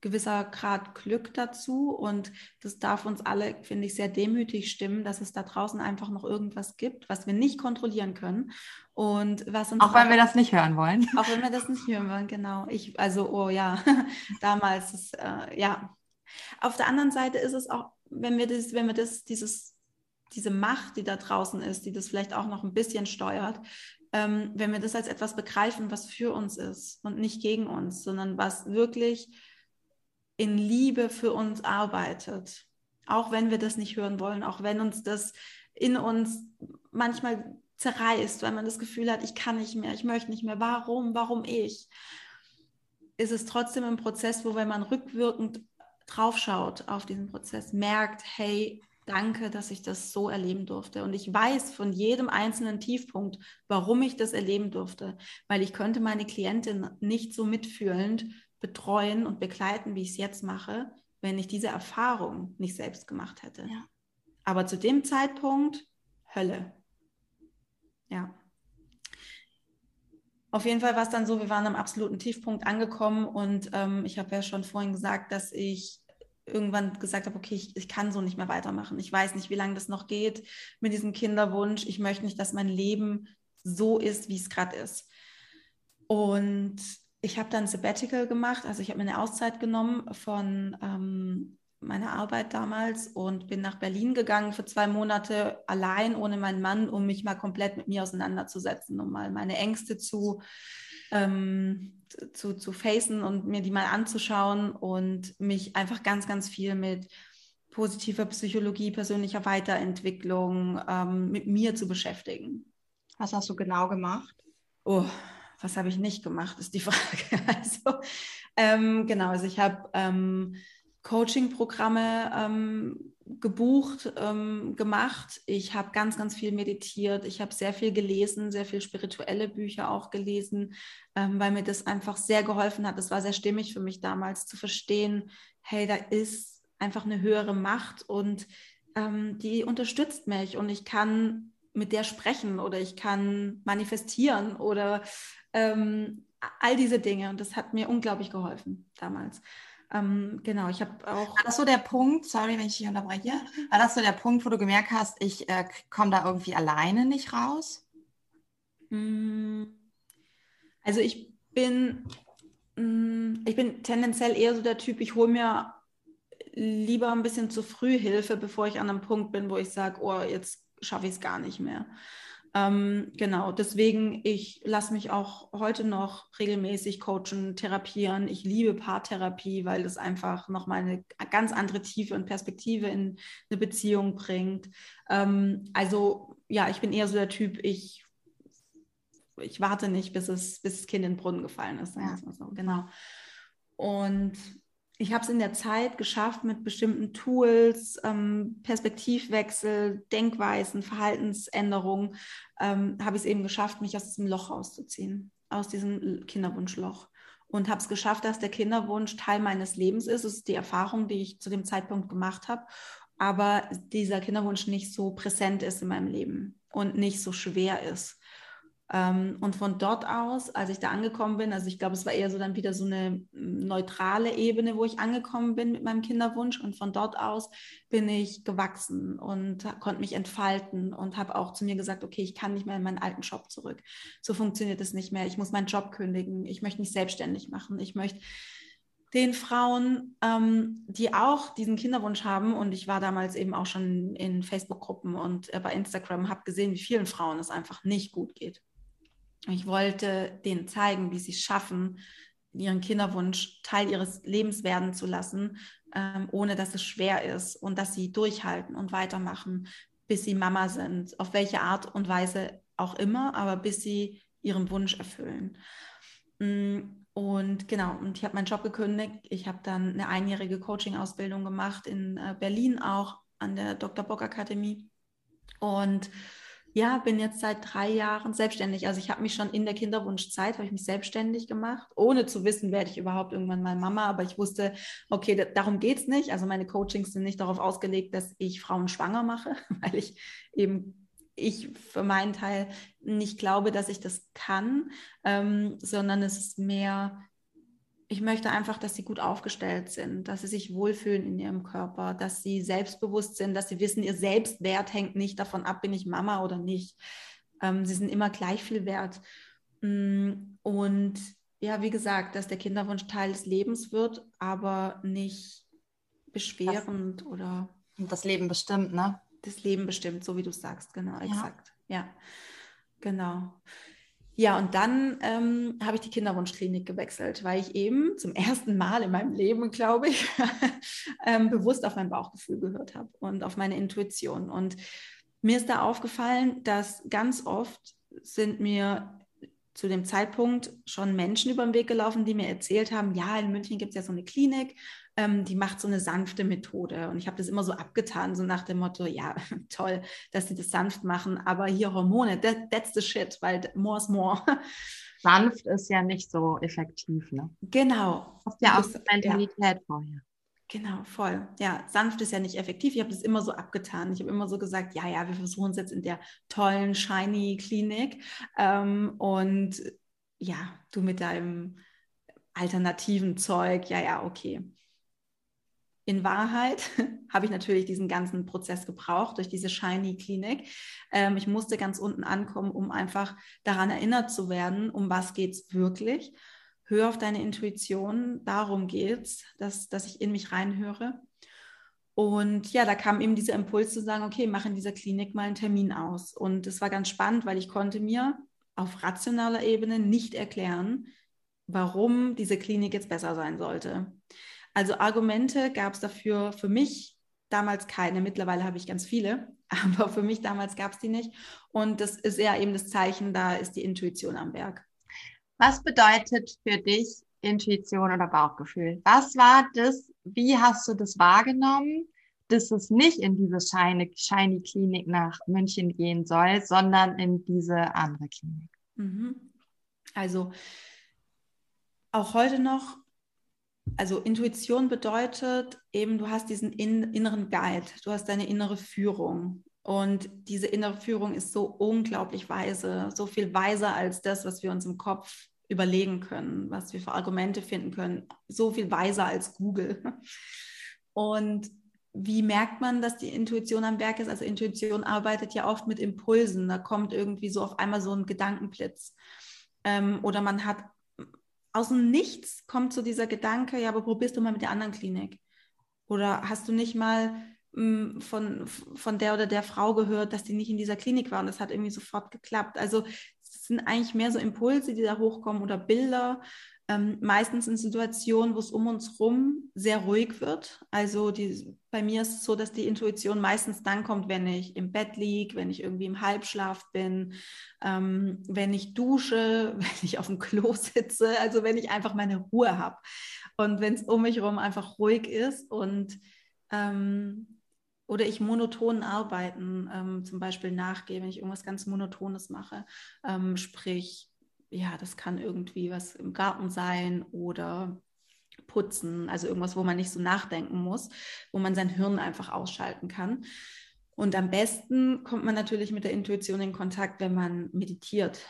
gewisser Grad Glück dazu und das darf uns alle, finde ich, sehr demütig stimmen, dass es da draußen einfach noch irgendwas gibt, was wir nicht kontrollieren können und was uns auch wenn wir das nicht hören wollen, auch wenn wir das nicht hören wollen, genau. Ich also oh ja, damals ist äh, ja. Auf der anderen Seite ist es auch, wenn wir das, wenn wir das dieses diese Macht, die da draußen ist, die das vielleicht auch noch ein bisschen steuert, ähm, wenn wir das als etwas begreifen, was für uns ist und nicht gegen uns, sondern was wirklich in Liebe für uns arbeitet. Auch wenn wir das nicht hören wollen, auch wenn uns das in uns manchmal zerreißt, weil man das Gefühl hat, ich kann nicht mehr, ich möchte nicht mehr, warum, warum ich? Ist es trotzdem ein Prozess, wo wenn man rückwirkend draufschaut auf diesen Prozess, merkt, hey, danke, dass ich das so erleben durfte. Und ich weiß von jedem einzelnen Tiefpunkt, warum ich das erleben durfte, weil ich könnte meine Klientin nicht so mitfühlend betreuen und begleiten, wie ich es jetzt mache, wenn ich diese Erfahrung nicht selbst gemacht hätte. Ja. Aber zu dem Zeitpunkt Hölle. Ja. Auf jeden Fall war es dann so, wir waren am absoluten Tiefpunkt angekommen und ähm, ich habe ja schon vorhin gesagt, dass ich irgendwann gesagt habe, okay, ich, ich, kann so nicht mehr weitermachen. Ich weiß nicht, wie lange das noch geht mit diesem Kinderwunsch. Ich möchte nicht, dass mein Leben so ist, wie es gerade ist. Und ich habe dann Sabbatical gemacht, also ich habe mir eine Auszeit genommen von ähm, meiner Arbeit damals und bin nach Berlin gegangen für zwei Monate allein ohne meinen Mann, um mich mal komplett mit mir auseinanderzusetzen, um mal meine Ängste zu, ähm, zu, zu facen und mir die mal anzuschauen und mich einfach ganz, ganz viel mit positiver Psychologie, persönlicher Weiterentwicklung, ähm, mit mir zu beschäftigen. Was hast du genau gemacht? Oh, was habe ich nicht gemacht, ist die Frage. Also ähm, genau, also ich habe ähm, Coaching-Programme ähm, gebucht, ähm, gemacht. Ich habe ganz, ganz viel meditiert. Ich habe sehr viel gelesen, sehr viel spirituelle Bücher auch gelesen, ähm, weil mir das einfach sehr geholfen hat. Es war sehr stimmig für mich damals zu verstehen, hey, da ist einfach eine höhere Macht und ähm, die unterstützt mich und ich kann mit der sprechen oder ich kann manifestieren oder ähm, all diese Dinge. Und das hat mir unglaublich geholfen damals. Ähm, genau, ich habe auch. War das so der Punkt, sorry, wenn ich dich unterbreche, war das so der Punkt, wo du gemerkt hast, ich äh, komme da irgendwie alleine nicht raus? Mm, also ich bin, mm, ich bin tendenziell eher so der Typ, ich hole mir lieber ein bisschen zu früh Hilfe, bevor ich an einem Punkt bin, wo ich sage, oh, jetzt schaffe ich es gar nicht mehr. Ähm, genau, deswegen, ich lasse mich auch heute noch regelmäßig coachen, therapieren. Ich liebe Paartherapie, weil das einfach nochmal eine ganz andere Tiefe und Perspektive in eine Beziehung bringt. Ähm, also ja, ich bin eher so der Typ, ich, ich warte nicht, bis, es, bis das Kind in den Brunnen gefallen ist. Ja. So. Genau. Und ich habe es in der Zeit geschafft, mit bestimmten Tools, ähm, Perspektivwechsel, Denkweisen, Verhaltensänderungen, ähm, habe ich es eben geschafft, mich aus diesem Loch rauszuziehen, aus diesem Kinderwunschloch. Und habe es geschafft, dass der Kinderwunsch Teil meines Lebens ist. Das ist die Erfahrung, die ich zu dem Zeitpunkt gemacht habe. Aber dieser Kinderwunsch nicht so präsent ist in meinem Leben und nicht so schwer ist. Ähm, und von dort aus, als ich da angekommen bin, also ich glaube, es war eher so dann wieder so eine neutrale Ebene, wo ich angekommen bin mit meinem Kinderwunsch. Und von dort aus bin ich gewachsen und konnte mich entfalten und habe auch zu mir gesagt, okay, ich kann nicht mehr in meinen alten Job zurück. So funktioniert es nicht mehr. Ich muss meinen Job kündigen. Ich möchte mich selbstständig machen. Ich möchte den Frauen, ähm, die auch diesen Kinderwunsch haben. Und ich war damals eben auch schon in Facebook-Gruppen und äh, bei Instagram, habe gesehen, wie vielen Frauen es einfach nicht gut geht. Ich wollte denen zeigen, wie sie es schaffen, ihren Kinderwunsch Teil ihres Lebens werden zu lassen, ähm, ohne dass es schwer ist und dass sie durchhalten und weitermachen, bis sie Mama sind, auf welche Art und Weise auch immer, aber bis sie ihren Wunsch erfüllen. Mm, und genau, und ich habe meinen Job gekündigt. Ich habe dann eine einjährige Coaching-Ausbildung gemacht in äh, Berlin auch an der Dr. Bock Akademie. Und ja, bin jetzt seit drei Jahren selbstständig. Also ich habe mich schon in der Kinderwunschzeit, habe ich mich selbstständig gemacht, ohne zu wissen, werde ich überhaupt irgendwann mal Mama. Aber ich wusste, okay, darum geht es nicht. Also meine Coachings sind nicht darauf ausgelegt, dass ich Frauen schwanger mache, weil ich eben, ich für meinen Teil nicht glaube, dass ich das kann, ähm, sondern es ist mehr ich möchte einfach, dass sie gut aufgestellt sind, dass sie sich wohlfühlen in ihrem Körper, dass sie selbstbewusst sind, dass sie wissen, ihr Selbstwert hängt nicht davon ab, bin ich Mama oder nicht. Ähm, sie sind immer gleich viel wert. Mm, und ja, wie gesagt, dass der Kinderwunsch Teil des Lebens wird, aber nicht beschwerend das, oder. Und das Leben bestimmt, ne? Das Leben bestimmt, so wie du sagst, genau, exakt. Ja, ja. genau. Ja, und dann ähm, habe ich die Kinderwunschklinik gewechselt, weil ich eben zum ersten Mal in meinem Leben, glaube ich, ähm, bewusst auf mein Bauchgefühl gehört habe und auf meine Intuition. Und mir ist da aufgefallen, dass ganz oft sind mir zu dem Zeitpunkt schon Menschen über den Weg gelaufen, die mir erzählt haben, ja, in München gibt es ja so eine Klinik, ähm, die macht so eine sanfte Methode. Und ich habe das immer so abgetan, so nach dem Motto, ja, toll, dass sie das sanft machen, aber hier Hormone, that, that's the shit, weil more is more. Sanft ist ja nicht so effektiv, ne? Genau. Hast ja auch Mentalität ja. vorher. Genau, voll. Ja, sanft ist ja nicht effektiv. Ich habe das immer so abgetan. Ich habe immer so gesagt, ja, ja, wir versuchen es jetzt in der tollen, shiny Klinik. Ähm, und ja, du mit deinem alternativen Zeug, ja, ja, okay. In Wahrheit habe ich natürlich diesen ganzen Prozess gebraucht durch diese shiny Klinik. Ähm, ich musste ganz unten ankommen, um einfach daran erinnert zu werden, um was geht es wirklich hör auf deine Intuition, darum geht es, dass, dass ich in mich reinhöre. Und ja, da kam eben dieser Impuls zu sagen, okay, mach in dieser Klinik mal einen Termin aus. Und es war ganz spannend, weil ich konnte mir auf rationaler Ebene nicht erklären, warum diese Klinik jetzt besser sein sollte. Also Argumente gab es dafür für mich damals keine. Mittlerweile habe ich ganz viele, aber für mich damals gab es die nicht. Und das ist ja eben das Zeichen, da ist die Intuition am Werk. Was bedeutet für dich Intuition oder Bauchgefühl? Was war das? Wie hast du das wahrgenommen, dass es nicht in diese Shiny, Shiny Klinik nach München gehen soll, sondern in diese andere Klinik? Mhm. Also auch heute noch, also Intuition bedeutet eben, du hast diesen in, inneren Guide, du hast deine innere Führung. Und diese innere Führung ist so unglaublich weise, so viel weiser als das, was wir uns im Kopf überlegen können, was wir für Argumente finden können. So viel weiser als Google. Und wie merkt man, dass die Intuition am Werk ist? Also Intuition arbeitet ja oft mit Impulsen. Da kommt irgendwie so auf einmal so ein Gedankenblitz. Ähm, oder man hat aus dem Nichts kommt so dieser Gedanke, ja, aber probierst du mal mit der anderen Klinik. Oder hast du nicht mal mh, hm, von, von der oder der Frau gehört, dass die nicht in dieser Klinik war und das hat irgendwie sofort geklappt. Also sind eigentlich mehr so Impulse, die da hochkommen oder Bilder. Ähm, meistens in Situationen, wo es um uns herum sehr ruhig wird. Also die, bei mir ist es so, dass die Intuition meistens dann kommt, wenn ich im Bett liege, wenn ich irgendwie im Halbschlaf bin, ähm, wenn ich dusche, wenn ich auf dem Klo sitze, also wenn ich einfach meine Ruhe habe. Und wenn es um mich herum einfach ruhig ist und ähm, oder ich monoton arbeiten ähm, zum Beispiel nachgehe, wenn ich irgendwas ganz Monotones mache. Ähm, sprich, ja, das kann irgendwie was im Garten sein oder putzen, also irgendwas, wo man nicht so nachdenken muss, wo man sein Hirn einfach ausschalten kann. Und am besten kommt man natürlich mit der Intuition in Kontakt, wenn man meditiert.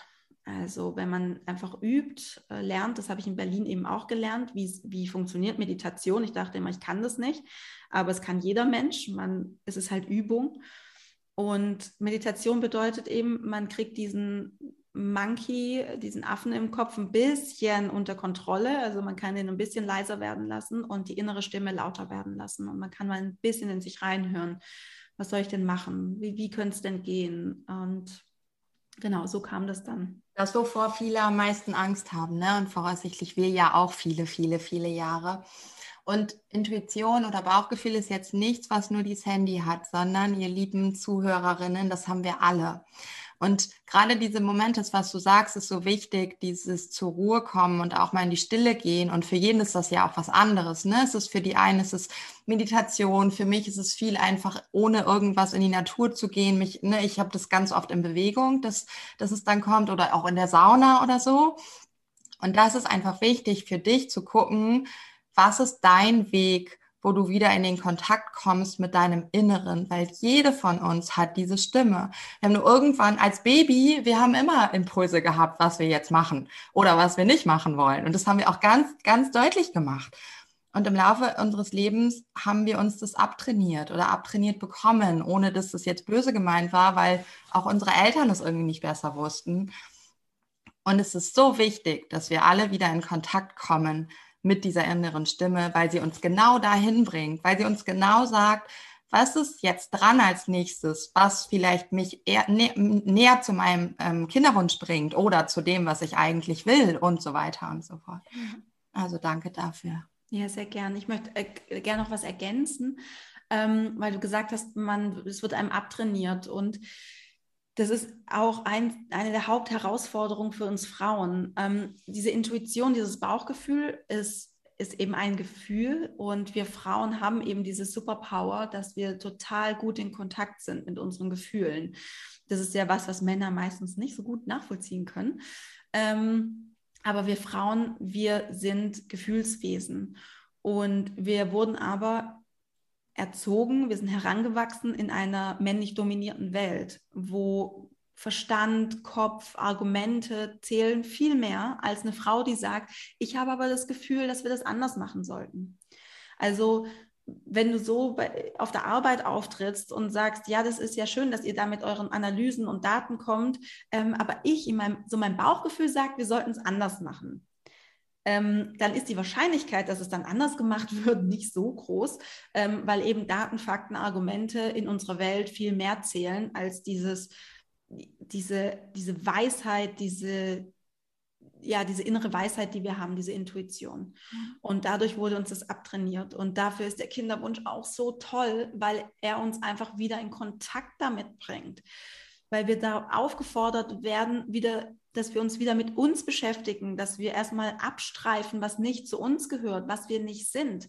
Also wenn man einfach übt, äh, lernt, das habe ich in Berlin eben auch gelernt, wie funktioniert Meditation. Ich dachte immer, ich kann das nicht, aber es kann jeder Mensch. Man, es ist halt Übung. Und Meditation bedeutet eben, man kriegt diesen Monkey, diesen Affen im Kopf ein bisschen unter Kontrolle. Also man kann ihn ein bisschen leiser werden lassen und die innere Stimme lauter werden lassen. Und man kann mal ein bisschen in sich reinhören. Was soll ich denn machen? Wie, wie könnte es denn gehen? Und genau, so kam das dann. Das, wovor viele am meisten Angst haben, ne? und voraussichtlich wir ja auch viele, viele, viele Jahre. Und Intuition oder Bauchgefühl ist jetzt nichts, was nur dieses Handy hat, sondern ihr lieben Zuhörerinnen, das haben wir alle. Und gerade diese Momente, was du sagst, ist so wichtig, dieses zur Ruhe kommen und auch mal in die Stille gehen. Und für jeden ist das ja auch was anderes. Ne? Es ist für die einen ist es Meditation, für mich ist es viel einfach, ohne irgendwas in die Natur zu gehen. Mich, ne, ich habe das ganz oft in Bewegung, dass, dass es dann kommt oder auch in der Sauna oder so. Und das ist einfach wichtig für dich zu gucken, was ist dein Weg, wo du wieder in den Kontakt kommst mit deinem Inneren, weil jede von uns hat diese Stimme. Wir haben nur irgendwann als Baby, wir haben immer Impulse gehabt, was wir jetzt machen oder was wir nicht machen wollen. Und das haben wir auch ganz, ganz deutlich gemacht. Und im Laufe unseres Lebens haben wir uns das abtrainiert oder abtrainiert bekommen, ohne dass das jetzt böse gemeint war, weil auch unsere Eltern es irgendwie nicht besser wussten. Und es ist so wichtig, dass wir alle wieder in Kontakt kommen mit dieser inneren Stimme, weil sie uns genau dahin bringt, weil sie uns genau sagt, was ist jetzt dran als nächstes, was vielleicht mich eher, nä näher zu meinem ähm, Kinderwunsch bringt oder zu dem, was ich eigentlich will und so weiter und so fort. Mhm. Also danke dafür. Ja, sehr gern. Ich möchte äh, gerne noch was ergänzen, ähm, weil du gesagt hast, man, es wird einem abtrainiert und das ist auch ein, eine der Hauptherausforderungen für uns Frauen. Ähm, diese Intuition, dieses Bauchgefühl ist, ist eben ein Gefühl und wir Frauen haben eben diese Superpower, dass wir total gut in Kontakt sind mit unseren Gefühlen. Das ist ja was, was Männer meistens nicht so gut nachvollziehen können. Ähm, aber wir Frauen, wir sind Gefühlswesen und wir wurden aber erzogen, wir sind herangewachsen in einer männlich dominierten Welt, wo Verstand, Kopf, Argumente zählen viel mehr als eine Frau, die sagt, ich habe aber das Gefühl, dass wir das anders machen sollten. Also wenn du so bei, auf der Arbeit auftrittst und sagst, ja, das ist ja schön, dass ihr da mit euren Analysen und Daten kommt, ähm, aber ich in meinem, so mein Bauchgefühl sagt, wir sollten es anders machen ähm, dann ist die Wahrscheinlichkeit, dass es dann anders gemacht wird, nicht so groß, ähm, weil eben Daten, Fakten, Argumente in unserer Welt viel mehr zählen als dieses, diese, diese Weisheit, diese, ja, diese innere Weisheit, die wir haben, diese Intuition. Mhm. Und dadurch wurde uns das abtrainiert. Und dafür ist der Kinderwunsch auch so toll, weil er uns einfach wieder in Kontakt damit bringt. Weil wir da aufgefordert werden, wieder dass wir uns wieder mit uns beschäftigen, dass wir erstmal abstreifen, was nicht zu uns gehört, was wir nicht sind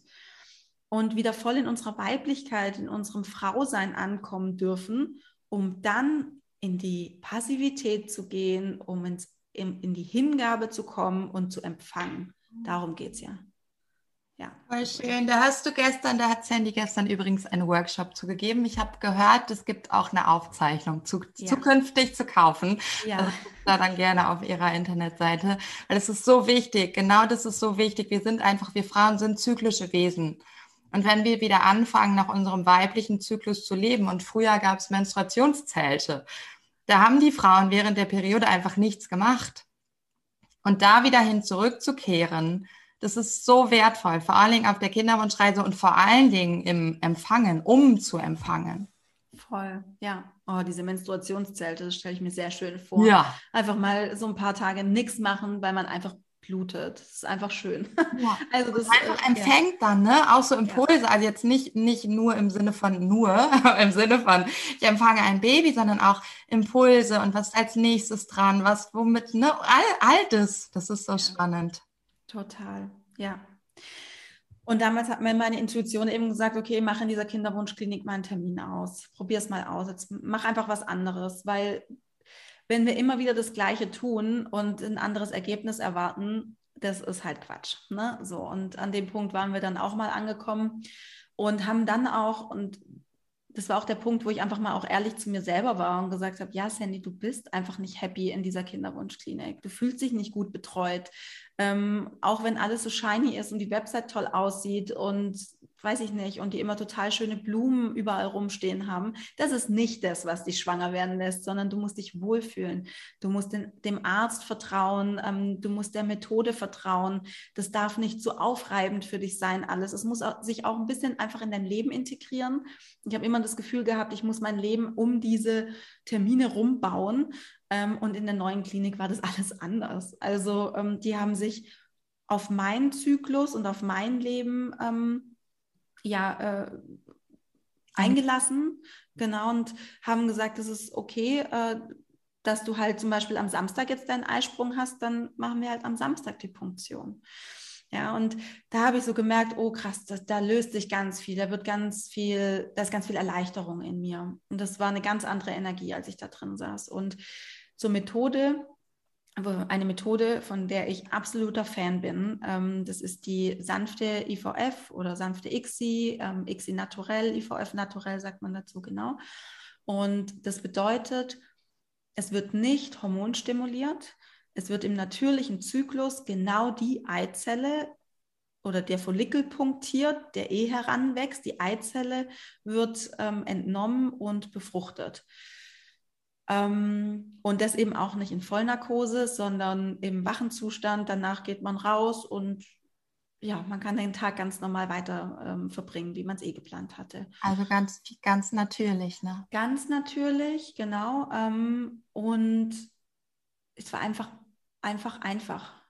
und wieder voll in unserer Weiblichkeit, in unserem Frausein ankommen dürfen, um dann in die Passivität zu gehen, um ins, in, in die Hingabe zu kommen und zu empfangen. Darum geht es ja. Ja. Voll schön. Da hast du gestern, da hat Sandy gestern übrigens einen Workshop zugegeben. Ich habe gehört, es gibt auch eine Aufzeichnung zu, ja. zukünftig zu kaufen. Ja. Also da dann gerne auf ihrer Internetseite. Weil es ist so wichtig. Genau das ist so wichtig. Wir sind einfach, wir Frauen sind zyklische Wesen. Und wenn wir wieder anfangen, nach unserem weiblichen Zyklus zu leben, und früher gab es Menstruationszelte, da haben die Frauen während der Periode einfach nichts gemacht. Und da wieder hin zurückzukehren, das ist so wertvoll, vor allen Dingen auf der Kinderwunschreise und vor allen Dingen im Empfangen, um zu empfangen. Voll, ja. Oh, diese Menstruationszelte, das stelle ich mir sehr schön vor. Ja. Einfach mal so ein paar Tage nichts machen, weil man einfach blutet. Das ist einfach schön. Ja. Also das einfach äh, empfängt ja. dann, ne? Auch so Impulse. Ja. Also jetzt nicht, nicht nur im Sinne von nur, im Sinne von ich empfange ein Baby, sondern auch Impulse und was als nächstes dran, was womit, ne? All, all das. Das ist so spannend. Total, ja. Und damals hat mir meine Intuition eben gesagt, okay, mach in dieser Kinderwunschklinik mal einen Termin aus. Probier es mal aus. Jetzt mach einfach was anderes, weil wenn wir immer wieder das Gleiche tun und ein anderes Ergebnis erwarten, das ist halt Quatsch. Ne? So, und an dem Punkt waren wir dann auch mal angekommen und haben dann auch, und das war auch der Punkt, wo ich einfach mal auch ehrlich zu mir selber war und gesagt habe, ja, Sandy, du bist einfach nicht happy in dieser Kinderwunschklinik. Du fühlst dich nicht gut betreut. Ähm, auch wenn alles so shiny ist und die Website toll aussieht und weiß ich nicht, und die immer total schöne Blumen überall rumstehen haben. Das ist nicht das, was dich schwanger werden lässt, sondern du musst dich wohlfühlen. Du musst den, dem Arzt vertrauen, ähm, du musst der Methode vertrauen. Das darf nicht so aufreibend für dich sein, alles. Es muss auch, sich auch ein bisschen einfach in dein Leben integrieren. Ich habe immer das Gefühl gehabt, ich muss mein Leben um diese Termine rumbauen. Ähm, und in der neuen Klinik war das alles anders. Also ähm, die haben sich auf meinen Zyklus und auf mein Leben ähm, ja, äh, eingelassen, genau, und haben gesagt, es ist okay, äh, dass du halt zum Beispiel am Samstag jetzt deinen Eisprung hast, dann machen wir halt am Samstag die Punktion. Ja, und da habe ich so gemerkt, oh krass, das, da löst sich ganz viel, da wird ganz viel, da ist ganz viel Erleichterung in mir. Und das war eine ganz andere Energie, als ich da drin saß. Und zur Methode eine Methode, von der ich absoluter Fan bin. Ähm, das ist die sanfte IVF oder sanfte ICSI, ähm, ICSI naturell, IVF naturell sagt man dazu genau. Und das bedeutet, es wird nicht hormonstimuliert, es wird im natürlichen Zyklus genau die Eizelle oder der Follikel punktiert, der eh heranwächst. Die Eizelle wird ähm, entnommen und befruchtet. Ähm, und das eben auch nicht in Vollnarkose, sondern im wachen Zustand. Danach geht man raus und ja, man kann den Tag ganz normal weiter ähm, verbringen, wie man es eh geplant hatte. Also ganz, ganz natürlich, ne? Ganz natürlich, genau. Ähm, und es war einfach, einfach, einfach.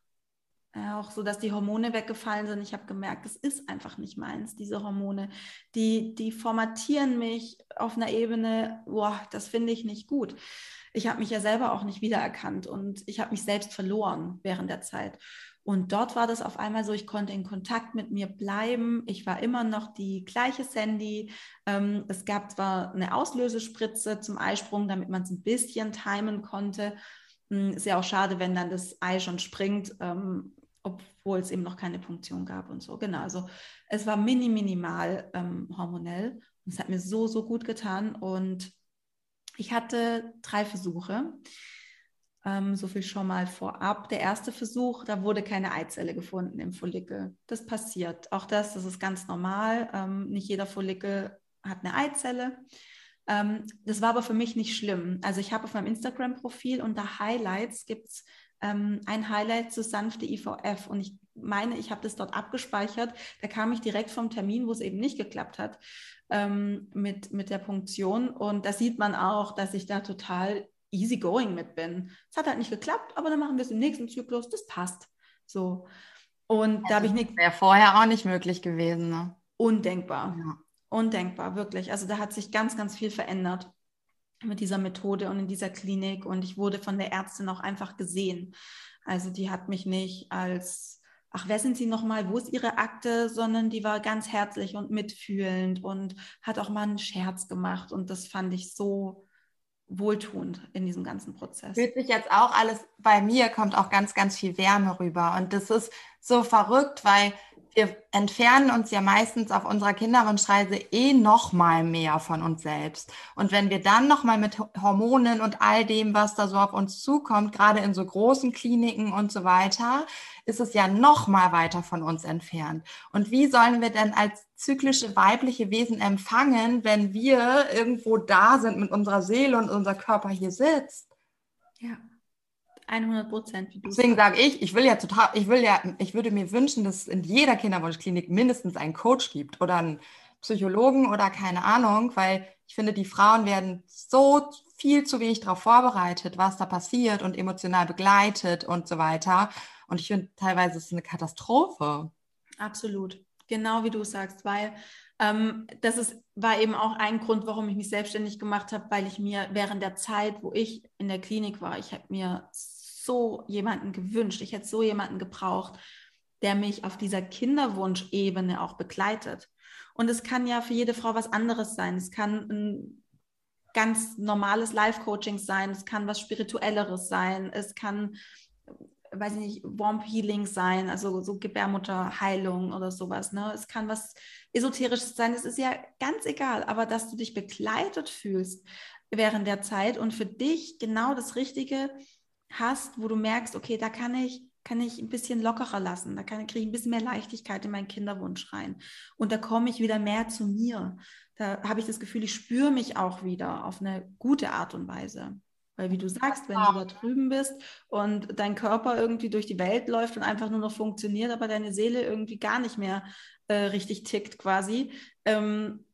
Ja, auch so, dass die Hormone weggefallen sind. Ich habe gemerkt, es ist einfach nicht meins, diese Hormone. Die, die formatieren mich auf einer Ebene, boah, das finde ich nicht gut. Ich habe mich ja selber auch nicht wiedererkannt und ich habe mich selbst verloren während der Zeit. Und dort war das auf einmal so, ich konnte in Kontakt mit mir bleiben. Ich war immer noch die gleiche Sandy. Ähm, es gab zwar eine Auslösespritze zum Eisprung, damit man es ein bisschen timen konnte. Hm, ist ja auch schade, wenn dann das Ei schon springt. Ähm, obwohl es eben noch keine Punktion gab und so. Genau, also es war mini, minimal ähm, hormonell und es hat mir so, so gut getan und ich hatte drei Versuche. Ähm, so viel schon mal vorab. Der erste Versuch, da wurde keine Eizelle gefunden im Follikel. Das passiert. Auch das, das ist ganz normal. Ähm, nicht jeder Follikel hat eine Eizelle. Ähm, das war aber für mich nicht schlimm. Also ich habe auf meinem Instagram-Profil unter Highlights gibt es ähm, ein Highlight zu sanfte IVF. Und ich meine, ich habe das dort abgespeichert. Da kam ich direkt vom Termin, wo es eben nicht geklappt hat, ähm, mit, mit der Punktion. Und da sieht man auch, dass ich da total easy going mit bin. Es hat halt nicht geklappt, aber dann machen wir es im nächsten Zyklus. Das passt. So. Und also da habe ich nichts. Wäre vorher auch nicht möglich gewesen. Ne? Undenkbar. Ja. Undenkbar, wirklich. Also da hat sich ganz, ganz viel verändert mit dieser Methode und in dieser Klinik und ich wurde von der Ärztin auch einfach gesehen. Also die hat mich nicht als, ach, wer sind Sie nochmal, wo ist Ihre Akte, sondern die war ganz herzlich und mitfühlend und hat auch mal einen Scherz gemacht und das fand ich so wohltuend in diesem ganzen Prozess. Fühlt sich jetzt auch alles, bei mir kommt auch ganz, ganz viel Wärme rüber und das ist so verrückt, weil wir entfernen uns ja meistens auf unserer Kinderwunschreise eh noch mal mehr von uns selbst. Und wenn wir dann noch mal mit Hormonen und all dem, was da so auf uns zukommt, gerade in so großen Kliniken und so weiter, ist es ja noch mal weiter von uns entfernt. Und wie sollen wir denn als zyklische weibliche Wesen empfangen, wenn wir irgendwo da sind mit unserer Seele und unser Körper hier sitzt? Ja. 100 Prozent. Deswegen sage ich, ich will ja total, ich will ja, ich würde mir wünschen, dass es in jeder Kinderwunschklinik mindestens einen Coach gibt oder einen Psychologen oder keine Ahnung, weil ich finde, die Frauen werden so viel zu wenig darauf vorbereitet, was da passiert und emotional begleitet und so weiter. Und ich finde, teilweise ist es eine Katastrophe. Absolut. Genau wie du sagst, weil ähm, das ist, war eben auch ein Grund, warum ich mich selbstständig gemacht habe, weil ich mir während der Zeit, wo ich in der Klinik war, ich habe mir so jemanden gewünscht, ich hätte so jemanden gebraucht, der mich auf dieser Kinderwunschebene auch begleitet. Und es kann ja für jede Frau was anderes sein. Es kann ein ganz normales Life-Coaching sein, es kann was Spirituelleres sein, es kann weiß ich nicht, Womb Healing sein, also so Gebärmutterheilung oder sowas. Ne? Es kann was Esoterisches sein, es ist ja ganz egal, aber dass du dich begleitet fühlst während der Zeit und für dich genau das Richtige hast, wo du merkst, okay, da kann ich kann ich ein bisschen lockerer lassen, da kann, kriege ich ein bisschen mehr Leichtigkeit in meinen Kinderwunsch rein. Und da komme ich wieder mehr zu mir. Da habe ich das Gefühl, ich spüre mich auch wieder auf eine gute Art und Weise. Weil wie du sagst, wenn du da drüben bist und dein Körper irgendwie durch die Welt läuft und einfach nur noch funktioniert, aber deine Seele irgendwie gar nicht mehr äh, richtig tickt quasi, ähm,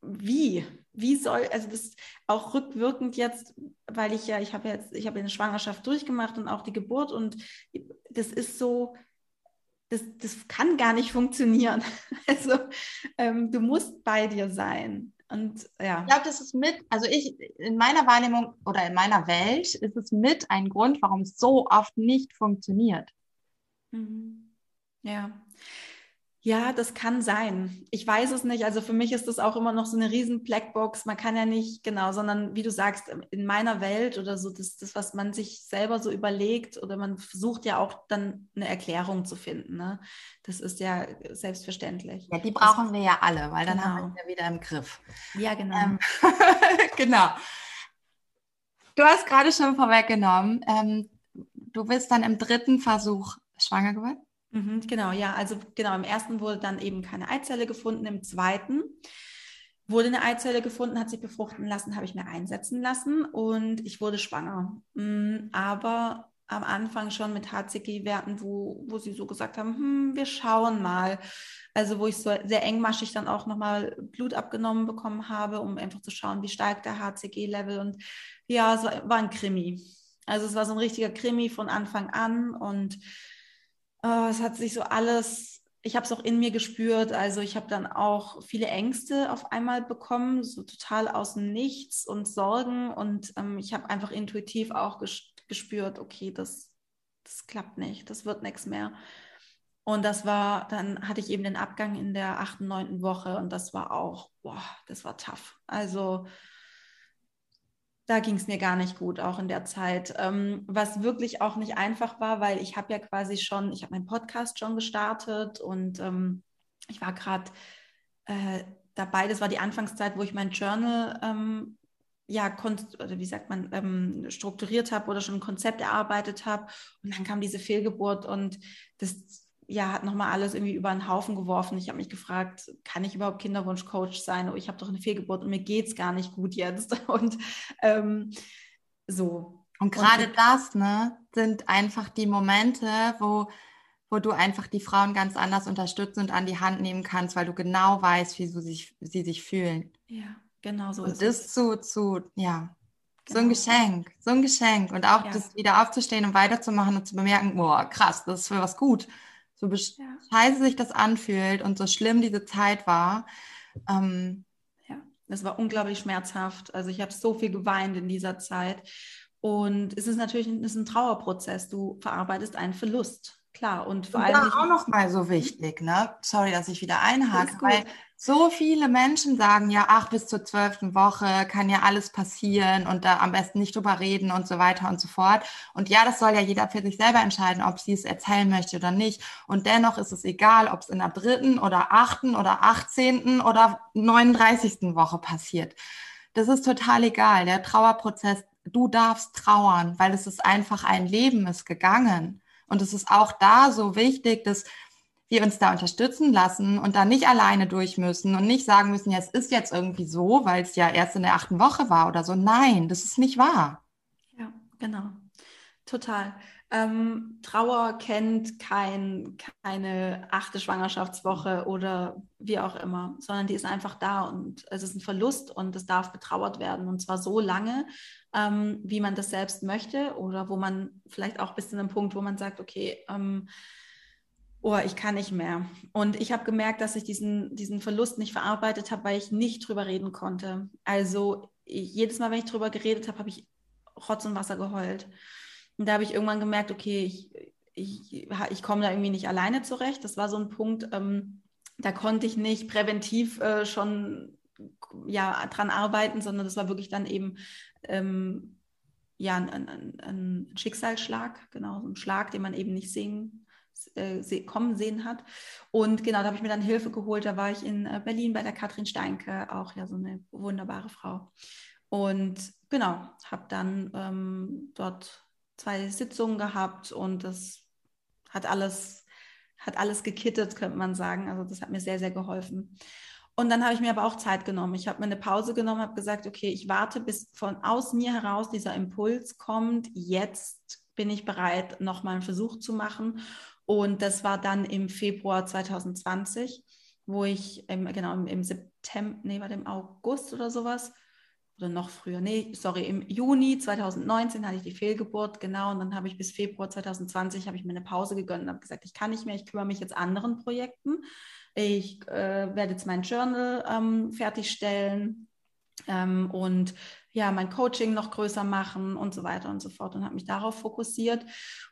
wie? Wie soll, also das auch rückwirkend jetzt, weil ich ja, ich habe jetzt, ich habe eine Schwangerschaft durchgemacht und auch die Geburt und das ist so, das, das kann gar nicht funktionieren. Also ähm, du musst bei dir sein. Und ja. Ich glaube, das ist mit, also ich, in meiner Wahrnehmung oder in meiner Welt ist es mit ein Grund, warum es so oft nicht funktioniert. Mhm. Ja. Ja, das kann sein. Ich weiß es nicht. Also für mich ist das auch immer noch so eine riesen Blackbox. Man kann ja nicht, genau, sondern wie du sagst, in meiner Welt oder so, das, das, was man sich selber so überlegt oder man versucht ja auch dann eine Erklärung zu finden. Ne? Das ist ja selbstverständlich. Ja, die brauchen das, wir ja alle, weil dann genau. haben wir es ja wieder im Griff. Ja, genau. Ähm, genau. Du hast gerade schon vorweggenommen, ähm, du bist dann im dritten Versuch schwanger geworden? Mhm, genau, ja. Also genau, im ersten wurde dann eben keine Eizelle gefunden, im zweiten wurde eine Eizelle gefunden, hat sich befruchten lassen, habe ich mir einsetzen lassen und ich wurde schwanger. Mm, aber am Anfang schon mit HCG-Werten, wo, wo sie so gesagt haben, hm, wir schauen mal. Also wo ich so sehr engmaschig dann auch nochmal Blut abgenommen bekommen habe, um einfach zu schauen, wie steigt der HCG-Level. Und ja, es war ein Krimi. Also es war so ein richtiger Krimi von Anfang an und oh, es hat sich so alles, ich habe es auch in mir gespürt. Also ich habe dann auch viele Ängste auf einmal bekommen, so total aus dem Nichts und Sorgen. Und ähm, ich habe einfach intuitiv auch gespürt, okay, das, das klappt nicht, das wird nichts mehr. Und das war, dann hatte ich eben den Abgang in der achten, neunten Woche und das war auch, boah, das war tough. Also da ging es mir gar nicht gut, auch in der Zeit. Ähm, was wirklich auch nicht einfach war, weil ich habe ja quasi schon, ich habe meinen Podcast schon gestartet und ähm, ich war gerade äh, dabei, das war die Anfangszeit, wo ich mein Journal ähm, ja, oder wie sagt man, ähm, strukturiert habe oder schon ein Konzept erarbeitet habe. Und dann kam diese Fehlgeburt und das ja, hat nochmal alles irgendwie über einen Haufen geworfen. Ich habe mich gefragt, kann ich überhaupt Kinderwunschcoach sein? Oh, ich habe doch eine Fehlgeburt und mir geht es gar nicht gut jetzt. Und ähm, so. Und gerade das, ne, sind einfach die Momente, wo, wo du einfach die Frauen ganz anders unterstützen und an die Hand nehmen kannst, weil du genau weißt, wie sie sich, sie sich fühlen. Ja, genau so. Und das zu, zu, ja, Genau. So ein genau. Geschenk, so ein Geschenk. Und auch ja. das wieder aufzustehen und weiterzumachen und zu bemerken, boah, krass, das ist für was gut so ja. scheiße sich das anfühlt und so schlimm diese Zeit war. Ähm, ja, das war unglaublich schmerzhaft. Also ich habe so viel geweint in dieser Zeit. Und es ist natürlich es ist ein Trauerprozess. Du verarbeitest einen Verlust. Klar, und vor allem. auch noch mal so wichtig, ne? Sorry, dass ich wieder einhake, weil so viele Menschen sagen ja, ach, bis zur zwölften Woche kann ja alles passieren und da am besten nicht drüber reden und so weiter und so fort. Und ja, das soll ja jeder für sich selber entscheiden, ob sie es erzählen möchte oder nicht. Und dennoch ist es egal, ob es in der dritten oder achten oder achtzehnten oder neununddreißigsten Woche passiert. Das ist total egal. Der Trauerprozess, du darfst trauern, weil es ist einfach ein Leben ist gegangen. Und es ist auch da so wichtig, dass wir uns da unterstützen lassen und da nicht alleine durch müssen und nicht sagen müssen, ja, es ist jetzt irgendwie so, weil es ja erst in der achten Woche war oder so. Nein, das ist nicht wahr. Ja, genau. Total. Ähm, Trauer kennt kein, keine achte Schwangerschaftswoche oder wie auch immer, sondern die ist einfach da und es ist ein Verlust und es darf betrauert werden und zwar so lange, ähm, wie man das selbst möchte oder wo man vielleicht auch bis zu einem Punkt, wo man sagt, okay, ähm, oh, ich kann nicht mehr. Und ich habe gemerkt, dass ich diesen, diesen Verlust nicht verarbeitet habe, weil ich nicht drüber reden konnte. Also jedes Mal, wenn ich drüber geredet habe, habe ich Rotz und Wasser geheult. Und da habe ich irgendwann gemerkt, okay, ich, ich, ich komme da irgendwie nicht alleine zurecht. Das war so ein Punkt, ähm, da konnte ich nicht präventiv äh, schon ja, dran arbeiten, sondern das war wirklich dann eben ähm, ja, ein, ein, ein, Schicksalsschlag, genau, so ein Schlag, den man eben nicht sehen, äh, kommen sehen hat. Und genau, da habe ich mir dann Hilfe geholt. Da war ich in äh, Berlin bei der Katrin Steinke, auch ja so eine wunderbare Frau. Und genau, habe dann ähm, dort zwei Sitzungen gehabt und das hat alles, hat alles gekittet, könnte man sagen. Also das hat mir sehr, sehr geholfen. Und dann habe ich mir aber auch Zeit genommen. Ich habe mir eine Pause genommen, habe gesagt, okay, ich warte, bis von aus mir heraus dieser Impuls kommt. Jetzt bin ich bereit, nochmal einen Versuch zu machen. Und das war dann im Februar 2020, wo ich, im, genau, im, September, nee, war im August oder sowas, oder noch früher, nee, sorry, im Juni 2019 hatte ich die Fehlgeburt, genau, und dann habe ich bis Februar 2020, habe ich mir eine Pause gegönnt und habe gesagt, ich kann nicht mehr, ich kümmere mich jetzt anderen Projekten. Ich äh, werde jetzt mein Journal ähm, fertigstellen ähm, und ja, mein Coaching noch größer machen und so weiter und so fort und habe mich darauf fokussiert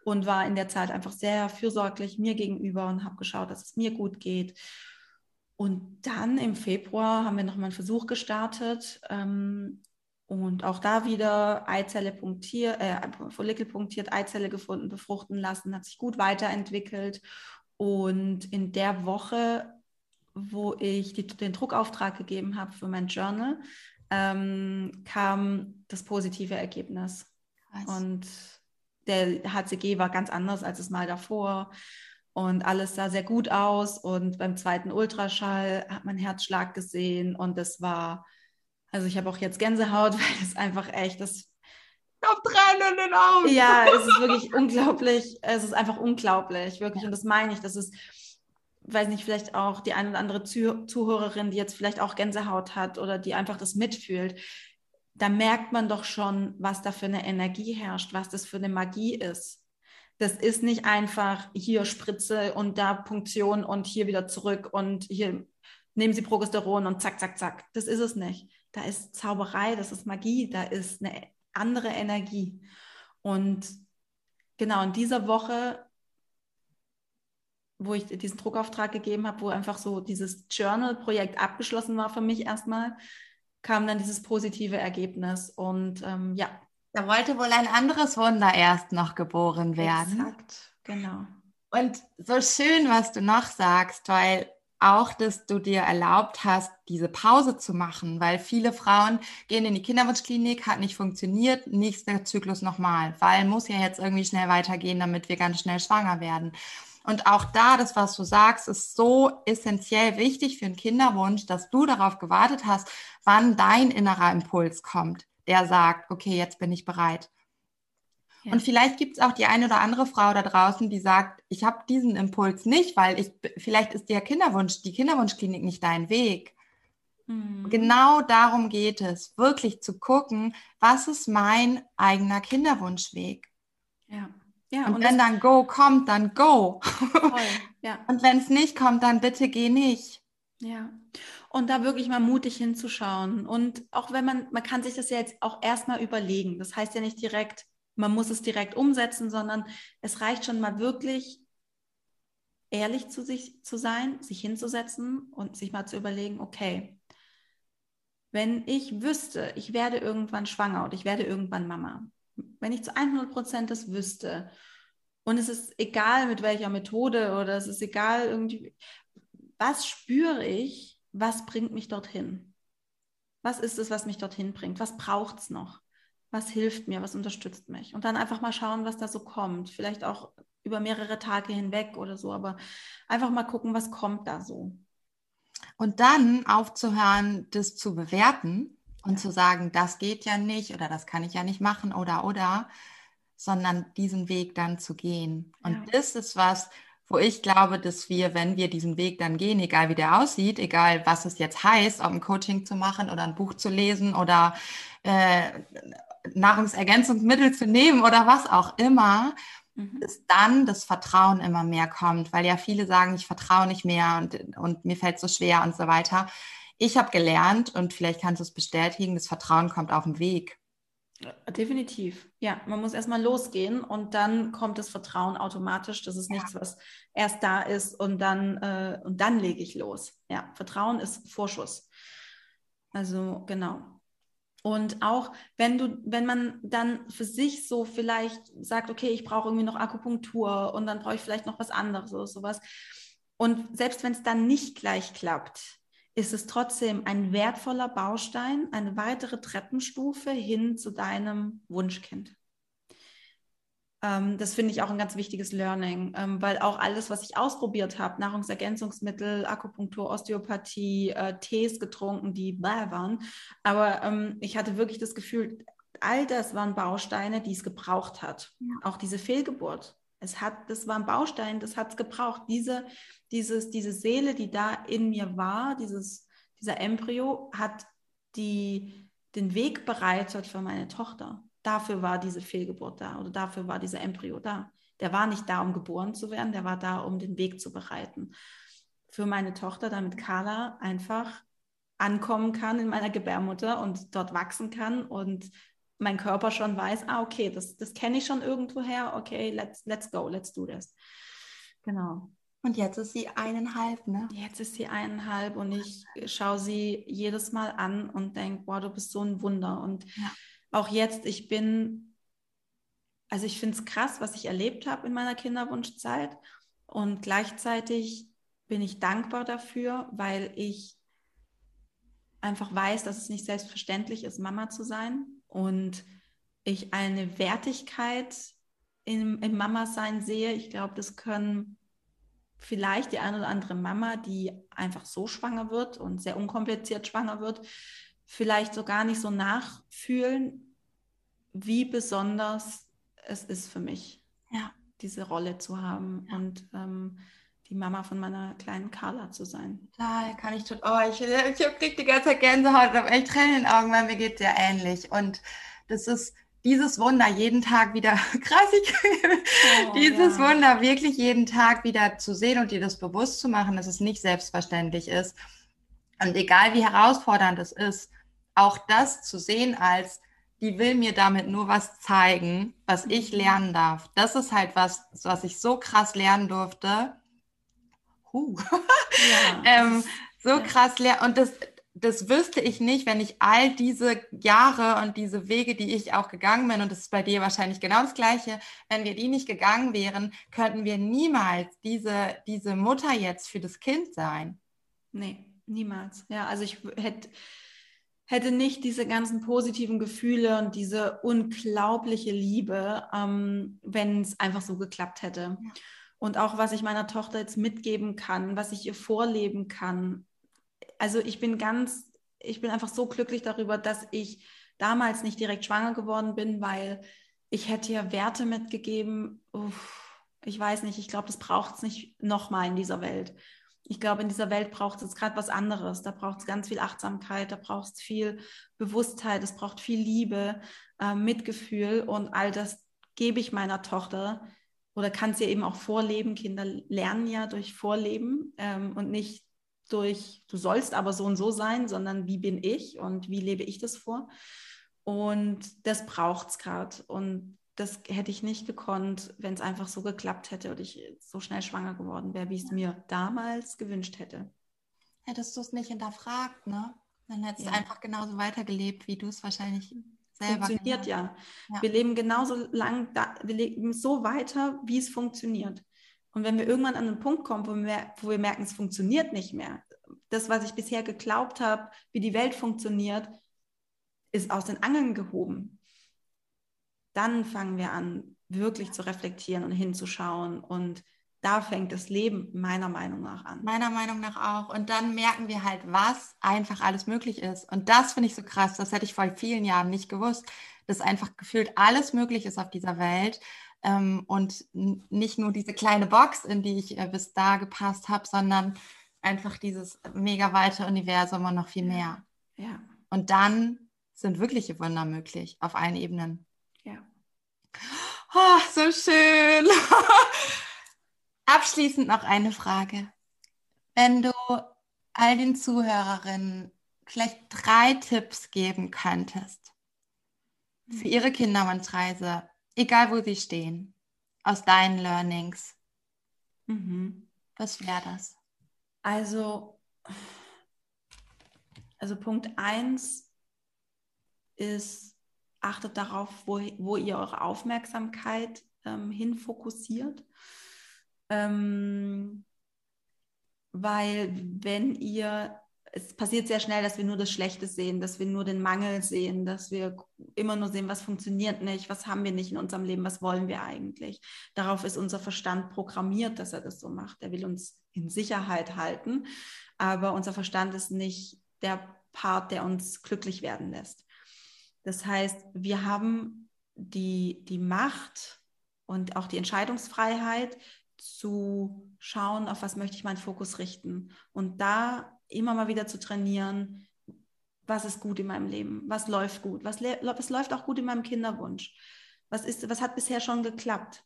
und war in der Zeit einfach sehr fürsorglich mir gegenüber und habe geschaut, dass es mir gut geht. Und dann im Februar haben wir nochmal einen Versuch gestartet ähm, und auch da wieder Eizelle punktiert, äh, Follikel punktiert, Eizelle gefunden, befruchten lassen, hat sich gut weiterentwickelt und in der Woche, wo ich die, den Druckauftrag gegeben habe für mein Journal, ähm, kam das positive Ergebnis. Krass. Und der HCG war ganz anders als das Mal davor. Und alles sah sehr gut aus. Und beim zweiten Ultraschall hat man Herzschlag gesehen. Und das war, also ich habe auch jetzt Gänsehaut, weil es einfach echt, das habe Tränen in den Augen. Ja, es ist wirklich unglaublich. Es ist einfach unglaublich, wirklich. Und das meine ich. Das ist, weiß nicht, vielleicht auch die eine oder andere Zuh Zuhörerin, die jetzt vielleicht auch Gänsehaut hat oder die einfach das mitfühlt. Da merkt man doch schon, was da für eine Energie herrscht, was das für eine Magie ist. Das ist nicht einfach hier Spritze und da Punktion und hier wieder zurück und hier nehmen Sie Progesteron und zack, zack, zack. Das ist es nicht. Da ist Zauberei, das ist Magie, da ist eine andere Energie. Und genau in dieser Woche, wo ich diesen Druckauftrag gegeben habe, wo einfach so dieses Journal-Projekt abgeschlossen war für mich erstmal, kam dann dieses positive Ergebnis. Und ähm, ja. Da wollte wohl ein anderes Wunder erst noch geboren werden. Exakt, genau. Und so schön, was du noch sagst, weil auch, dass du dir erlaubt hast, diese Pause zu machen, weil viele Frauen gehen in die Kinderwunschklinik, hat nicht funktioniert, nächster Zyklus nochmal, weil muss ja jetzt irgendwie schnell weitergehen, damit wir ganz schnell schwanger werden. Und auch da, das, was du sagst, ist so essentiell wichtig für einen Kinderwunsch, dass du darauf gewartet hast, wann dein innerer Impuls kommt, der sagt, okay, jetzt bin ich bereit. Und vielleicht gibt es auch die eine oder andere Frau da draußen, die sagt, ich habe diesen Impuls nicht, weil ich vielleicht ist der Kinderwunsch, die Kinderwunschklinik nicht dein Weg. Mhm. Genau darum geht es, wirklich zu gucken, was ist mein eigener Kinderwunschweg. Ja. Ja, und, und wenn dann Go kommt, dann Go. Voll, ja. Und wenn es nicht kommt, dann bitte geh nicht. Ja. Und da wirklich mal mutig hinzuschauen. Und auch wenn man, man kann sich das ja jetzt auch erstmal überlegen. Das heißt ja nicht direkt, man muss es direkt umsetzen, sondern es reicht schon mal wirklich ehrlich zu sich zu sein, sich hinzusetzen und sich mal zu überlegen, okay, wenn ich wüsste, ich werde irgendwann schwanger und ich werde irgendwann Mama, wenn ich zu 100 Prozent das wüsste und es ist egal mit welcher Methode oder es ist egal irgendwie, was spüre ich, was bringt mich dorthin? Was ist es, was mich dorthin bringt? Was braucht es noch? Was hilft mir, was unterstützt mich. Und dann einfach mal schauen, was da so kommt. Vielleicht auch über mehrere Tage hinweg oder so, aber einfach mal gucken, was kommt da so. Und dann aufzuhören, das zu bewerten und ja. zu sagen, das geht ja nicht oder das kann ich ja nicht machen oder oder, sondern diesen Weg dann zu gehen. Und ja. das ist was, wo ich glaube, dass wir, wenn wir diesen Weg dann gehen, egal wie der aussieht, egal was es jetzt heißt, ob ein Coaching zu machen oder ein Buch zu lesen oder äh, Nahrungsergänzungsmittel zu nehmen oder was auch immer, mhm. dass dann das Vertrauen immer mehr kommt, weil ja viele sagen, ich vertraue nicht mehr und, und mir fällt so schwer und so weiter. Ich habe gelernt und vielleicht kannst du es bestätigen, das Vertrauen kommt auf dem Weg. Definitiv. Ja, man muss erstmal losgehen und dann kommt das Vertrauen automatisch. Das ist ja. nichts, was erst da ist und dann, äh, und dann lege ich los. Ja, Vertrauen ist Vorschuss. Also genau. Und auch wenn du, wenn man dann für sich so vielleicht sagt, okay, ich brauche irgendwie noch Akupunktur und dann brauche ich vielleicht noch was anderes oder sowas. Und selbst wenn es dann nicht gleich klappt, ist es trotzdem ein wertvoller Baustein, eine weitere Treppenstufe hin zu deinem Wunschkind. Ähm, das finde ich auch ein ganz wichtiges Learning, ähm, weil auch alles, was ich ausprobiert habe, Nahrungsergänzungsmittel, Akupunktur, Osteopathie, äh, Tees getrunken, die bäh waren, aber ähm, ich hatte wirklich das Gefühl, all das waren Bausteine, die es gebraucht hat. Ja. Auch diese Fehlgeburt. Es hat, das war ein Baustein, das hat es gebraucht. Diese, dieses, diese Seele, die da in mir war, dieses, dieser Embryo, hat die, den Weg bereitet für meine Tochter. Dafür war diese Fehlgeburt da oder dafür war dieser Embryo da. Der war nicht da, um geboren zu werden, der war da, um den Weg zu bereiten. Für meine Tochter, damit Carla einfach ankommen kann in meiner Gebärmutter und dort wachsen kann und mein Körper schon weiß, ah, okay, das, das kenne ich schon irgendwoher, okay, let's, let's go, let's do this. Genau. Und jetzt ist sie eineinhalb, ne? Jetzt ist sie eineinhalb und ich schaue sie jedes Mal an und denke, boah, du bist so ein Wunder. Und ja auch jetzt, ich bin, also ich finde es krass, was ich erlebt habe in meiner Kinderwunschzeit. Und gleichzeitig bin ich dankbar dafür, weil ich einfach weiß, dass es nicht selbstverständlich ist, Mama zu sein. Und ich eine Wertigkeit im, im Mama-Sein sehe. Ich glaube, das können vielleicht die eine oder andere Mama, die einfach so schwanger wird und sehr unkompliziert schwanger wird, vielleicht so gar nicht so nachfühlen, wie besonders es ist für mich, ja. diese Rolle zu haben ja. und ähm, die Mama von meiner kleinen Carla zu sein. Total, kann ich tun. Oh, ich, ich kriege die ganze Zeit Gänsehaut und habe echt Tränen in den Augen, weil mir geht es ja ähnlich. Und das ist dieses Wunder jeden Tag wieder, krass, ich, oh, dieses ja. Wunder wirklich jeden Tag wieder zu sehen und dir das bewusst zu machen, dass es nicht selbstverständlich ist. Und egal wie herausfordernd es ist, auch das zu sehen als, die will mir damit nur was zeigen, was ich mhm. lernen darf. Das ist halt was, was ich so krass lernen durfte. Huh. Ja, ähm, so krass lernen. Und das, das wüsste ich nicht, wenn ich all diese Jahre und diese Wege, die ich auch gegangen bin, und das ist bei dir wahrscheinlich genau das Gleiche, wenn wir die nicht gegangen wären, könnten wir niemals diese, diese Mutter jetzt für das Kind sein. Nee, niemals. Ja, also ich hätte hätte nicht diese ganzen positiven Gefühle und diese unglaubliche Liebe, ähm, wenn es einfach so geklappt hätte. Ja. Und auch was ich meiner Tochter jetzt mitgeben kann, was ich ihr vorleben kann. Also ich bin ganz, ich bin einfach so glücklich darüber, dass ich damals nicht direkt schwanger geworden bin, weil ich hätte ihr Werte mitgegeben. Uff, ich weiß nicht, ich glaube, das braucht es nicht nochmal in dieser Welt ich glaube, in dieser Welt braucht es gerade was anderes. Da braucht es ganz viel Achtsamkeit, da braucht es viel Bewusstheit, es braucht viel Liebe, äh, Mitgefühl und all das gebe ich meiner Tochter oder kann sie eben auch vorleben. Kinder lernen ja durch Vorleben ähm, und nicht durch, du sollst aber so und so sein, sondern wie bin ich und wie lebe ich das vor. Und das braucht es gerade. Und das hätte ich nicht gekonnt, wenn es einfach so geklappt hätte und ich so schnell schwanger geworden wäre, wie ich es mir damals gewünscht hätte. Hättest du es nicht hinterfragt, ne? Dann hättest ja. du einfach genauso weitergelebt, wie du es wahrscheinlich selber Funktioniert ja. ja. Wir leben genauso lang, da, wir leben so weiter, wie es funktioniert. Und wenn wir irgendwann an einen Punkt kommen, wo wir, wo wir merken, es funktioniert nicht mehr, das, was ich bisher geglaubt habe, wie die Welt funktioniert, ist aus den Angeln gehoben dann fangen wir an, wirklich zu reflektieren und hinzuschauen. Und da fängt das Leben meiner Meinung nach an. Meiner Meinung nach auch. Und dann merken wir halt, was einfach alles möglich ist. Und das finde ich so krass. Das hätte ich vor vielen Jahren nicht gewusst, dass einfach gefühlt alles möglich ist auf dieser Welt. Ähm, und nicht nur diese kleine Box, in die ich äh, bis da gepasst habe, sondern einfach dieses mega weite Universum und noch viel mehr. Ja. Und dann sind wirkliche Wunder möglich auf allen Ebenen. Oh, so schön. Abschließend noch eine Frage. Wenn du all den Zuhörerinnen vielleicht drei Tipps geben könntest für ihre Kinderwunschreise, egal wo sie stehen, aus deinen Learnings, mhm. was wäre das? Also, also Punkt eins ist, achtet darauf, wo, wo ihr eure Aufmerksamkeit ähm, hinfokussiert. Ähm, weil wenn ihr, es passiert sehr schnell, dass wir nur das Schlechte sehen, dass wir nur den Mangel sehen, dass wir immer nur sehen, was funktioniert nicht, was haben wir nicht in unserem Leben, was wollen wir eigentlich. Darauf ist unser Verstand programmiert, dass er das so macht. Er will uns in Sicherheit halten, aber unser Verstand ist nicht der Part, der uns glücklich werden lässt. Das heißt, wir haben die, die Macht und auch die Entscheidungsfreiheit zu schauen, auf was möchte ich meinen Fokus richten und da immer mal wieder zu trainieren, was ist gut in meinem Leben, was läuft gut, was, was läuft auch gut in meinem Kinderwunsch, was, ist, was hat bisher schon geklappt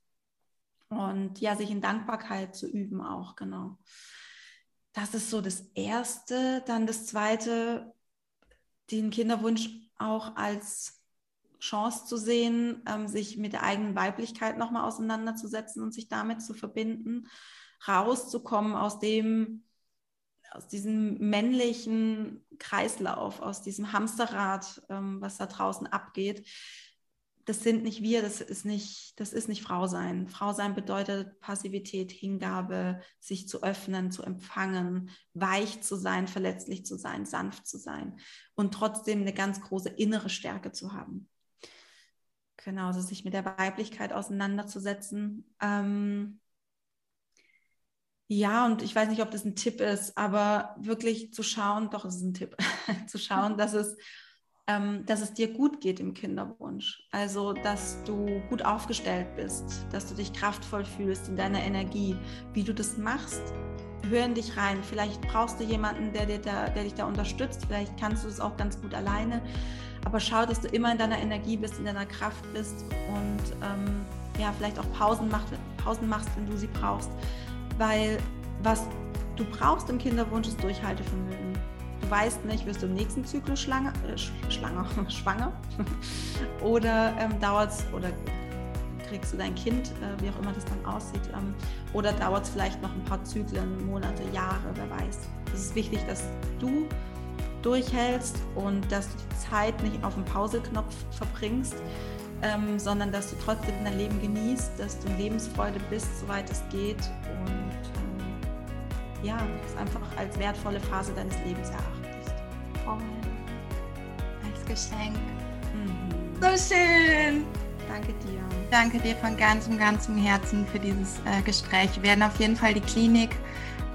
und ja, sich in Dankbarkeit zu üben auch, genau. Das ist so das Erste. Dann das Zweite, den Kinderwunsch auch als Chance zu sehen, ähm, sich mit der eigenen Weiblichkeit nochmal auseinanderzusetzen und sich damit zu verbinden, rauszukommen aus dem, aus diesem männlichen Kreislauf, aus diesem Hamsterrad, ähm, was da draußen abgeht. Das sind nicht wir, das ist nicht, das ist nicht Frau sein. Frau sein bedeutet Passivität, Hingabe, sich zu öffnen, zu empfangen, weich zu sein, verletzlich zu sein, sanft zu sein und trotzdem eine ganz große innere Stärke zu haben. Genau, also sich mit der Weiblichkeit auseinanderzusetzen. Ähm, ja, und ich weiß nicht, ob das ein Tipp ist, aber wirklich zu schauen, doch, es ist ein Tipp, zu schauen, dass es, dass es dir gut geht im Kinderwunsch. Also, dass du gut aufgestellt bist, dass du dich kraftvoll fühlst in deiner Energie. Wie du das machst, hör in dich rein. Vielleicht brauchst du jemanden, der, dir da, der dich da unterstützt. Vielleicht kannst du es auch ganz gut alleine. Aber schau, dass du immer in deiner Energie bist, in deiner Kraft bist und ähm, ja, vielleicht auch Pausen, macht, Pausen machst, wenn du sie brauchst. Weil was du brauchst im Kinderwunsch ist Durchhaltevermögen. Du weißt nicht, wirst du im nächsten Zyklus schlange, äh, schlange, schwanger oder ähm, dauert es oder kriegst du dein Kind, äh, wie auch immer das dann aussieht, ähm, oder dauert es vielleicht noch ein paar Zyklen, Monate, Jahre, wer weiß. Es ist wichtig, dass du durchhältst und dass du die Zeit nicht auf dem Pauseknopf verbringst, ähm, sondern dass du trotzdem dein Leben genießt, dass du Lebensfreude bist, soweit es geht und ähm, ja, es einfach als wertvolle Phase deines Lebens erachtest. Oh, als Geschenk. Mhm. So schön. Danke dir. Danke dir von ganzem, ganzem Herzen für dieses äh, Gespräch. Wir werden auf jeden Fall die Klinik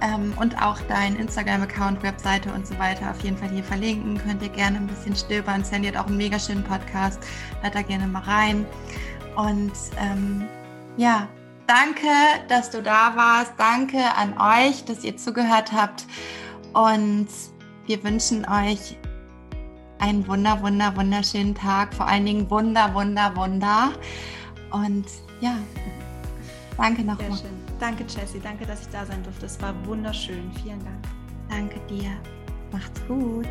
ähm, und auch dein Instagram-Account, Webseite und so weiter auf jeden Fall hier verlinken. Könnt ihr gerne ein bisschen stöbern. Sandy hat auch einen mega schönen Podcast. Hört da gerne mal rein. Und ähm, ja, danke, dass du da warst. Danke an euch, dass ihr zugehört habt. Und wir wünschen euch einen wunder, wunder, wunderschönen Tag. Vor allen Dingen wunder, wunder, wunder. Und ja, danke nochmal. Danke, Jessie. Danke, dass ich da sein durfte. Es war wunderschön. Vielen Dank. Danke dir. Macht's gut.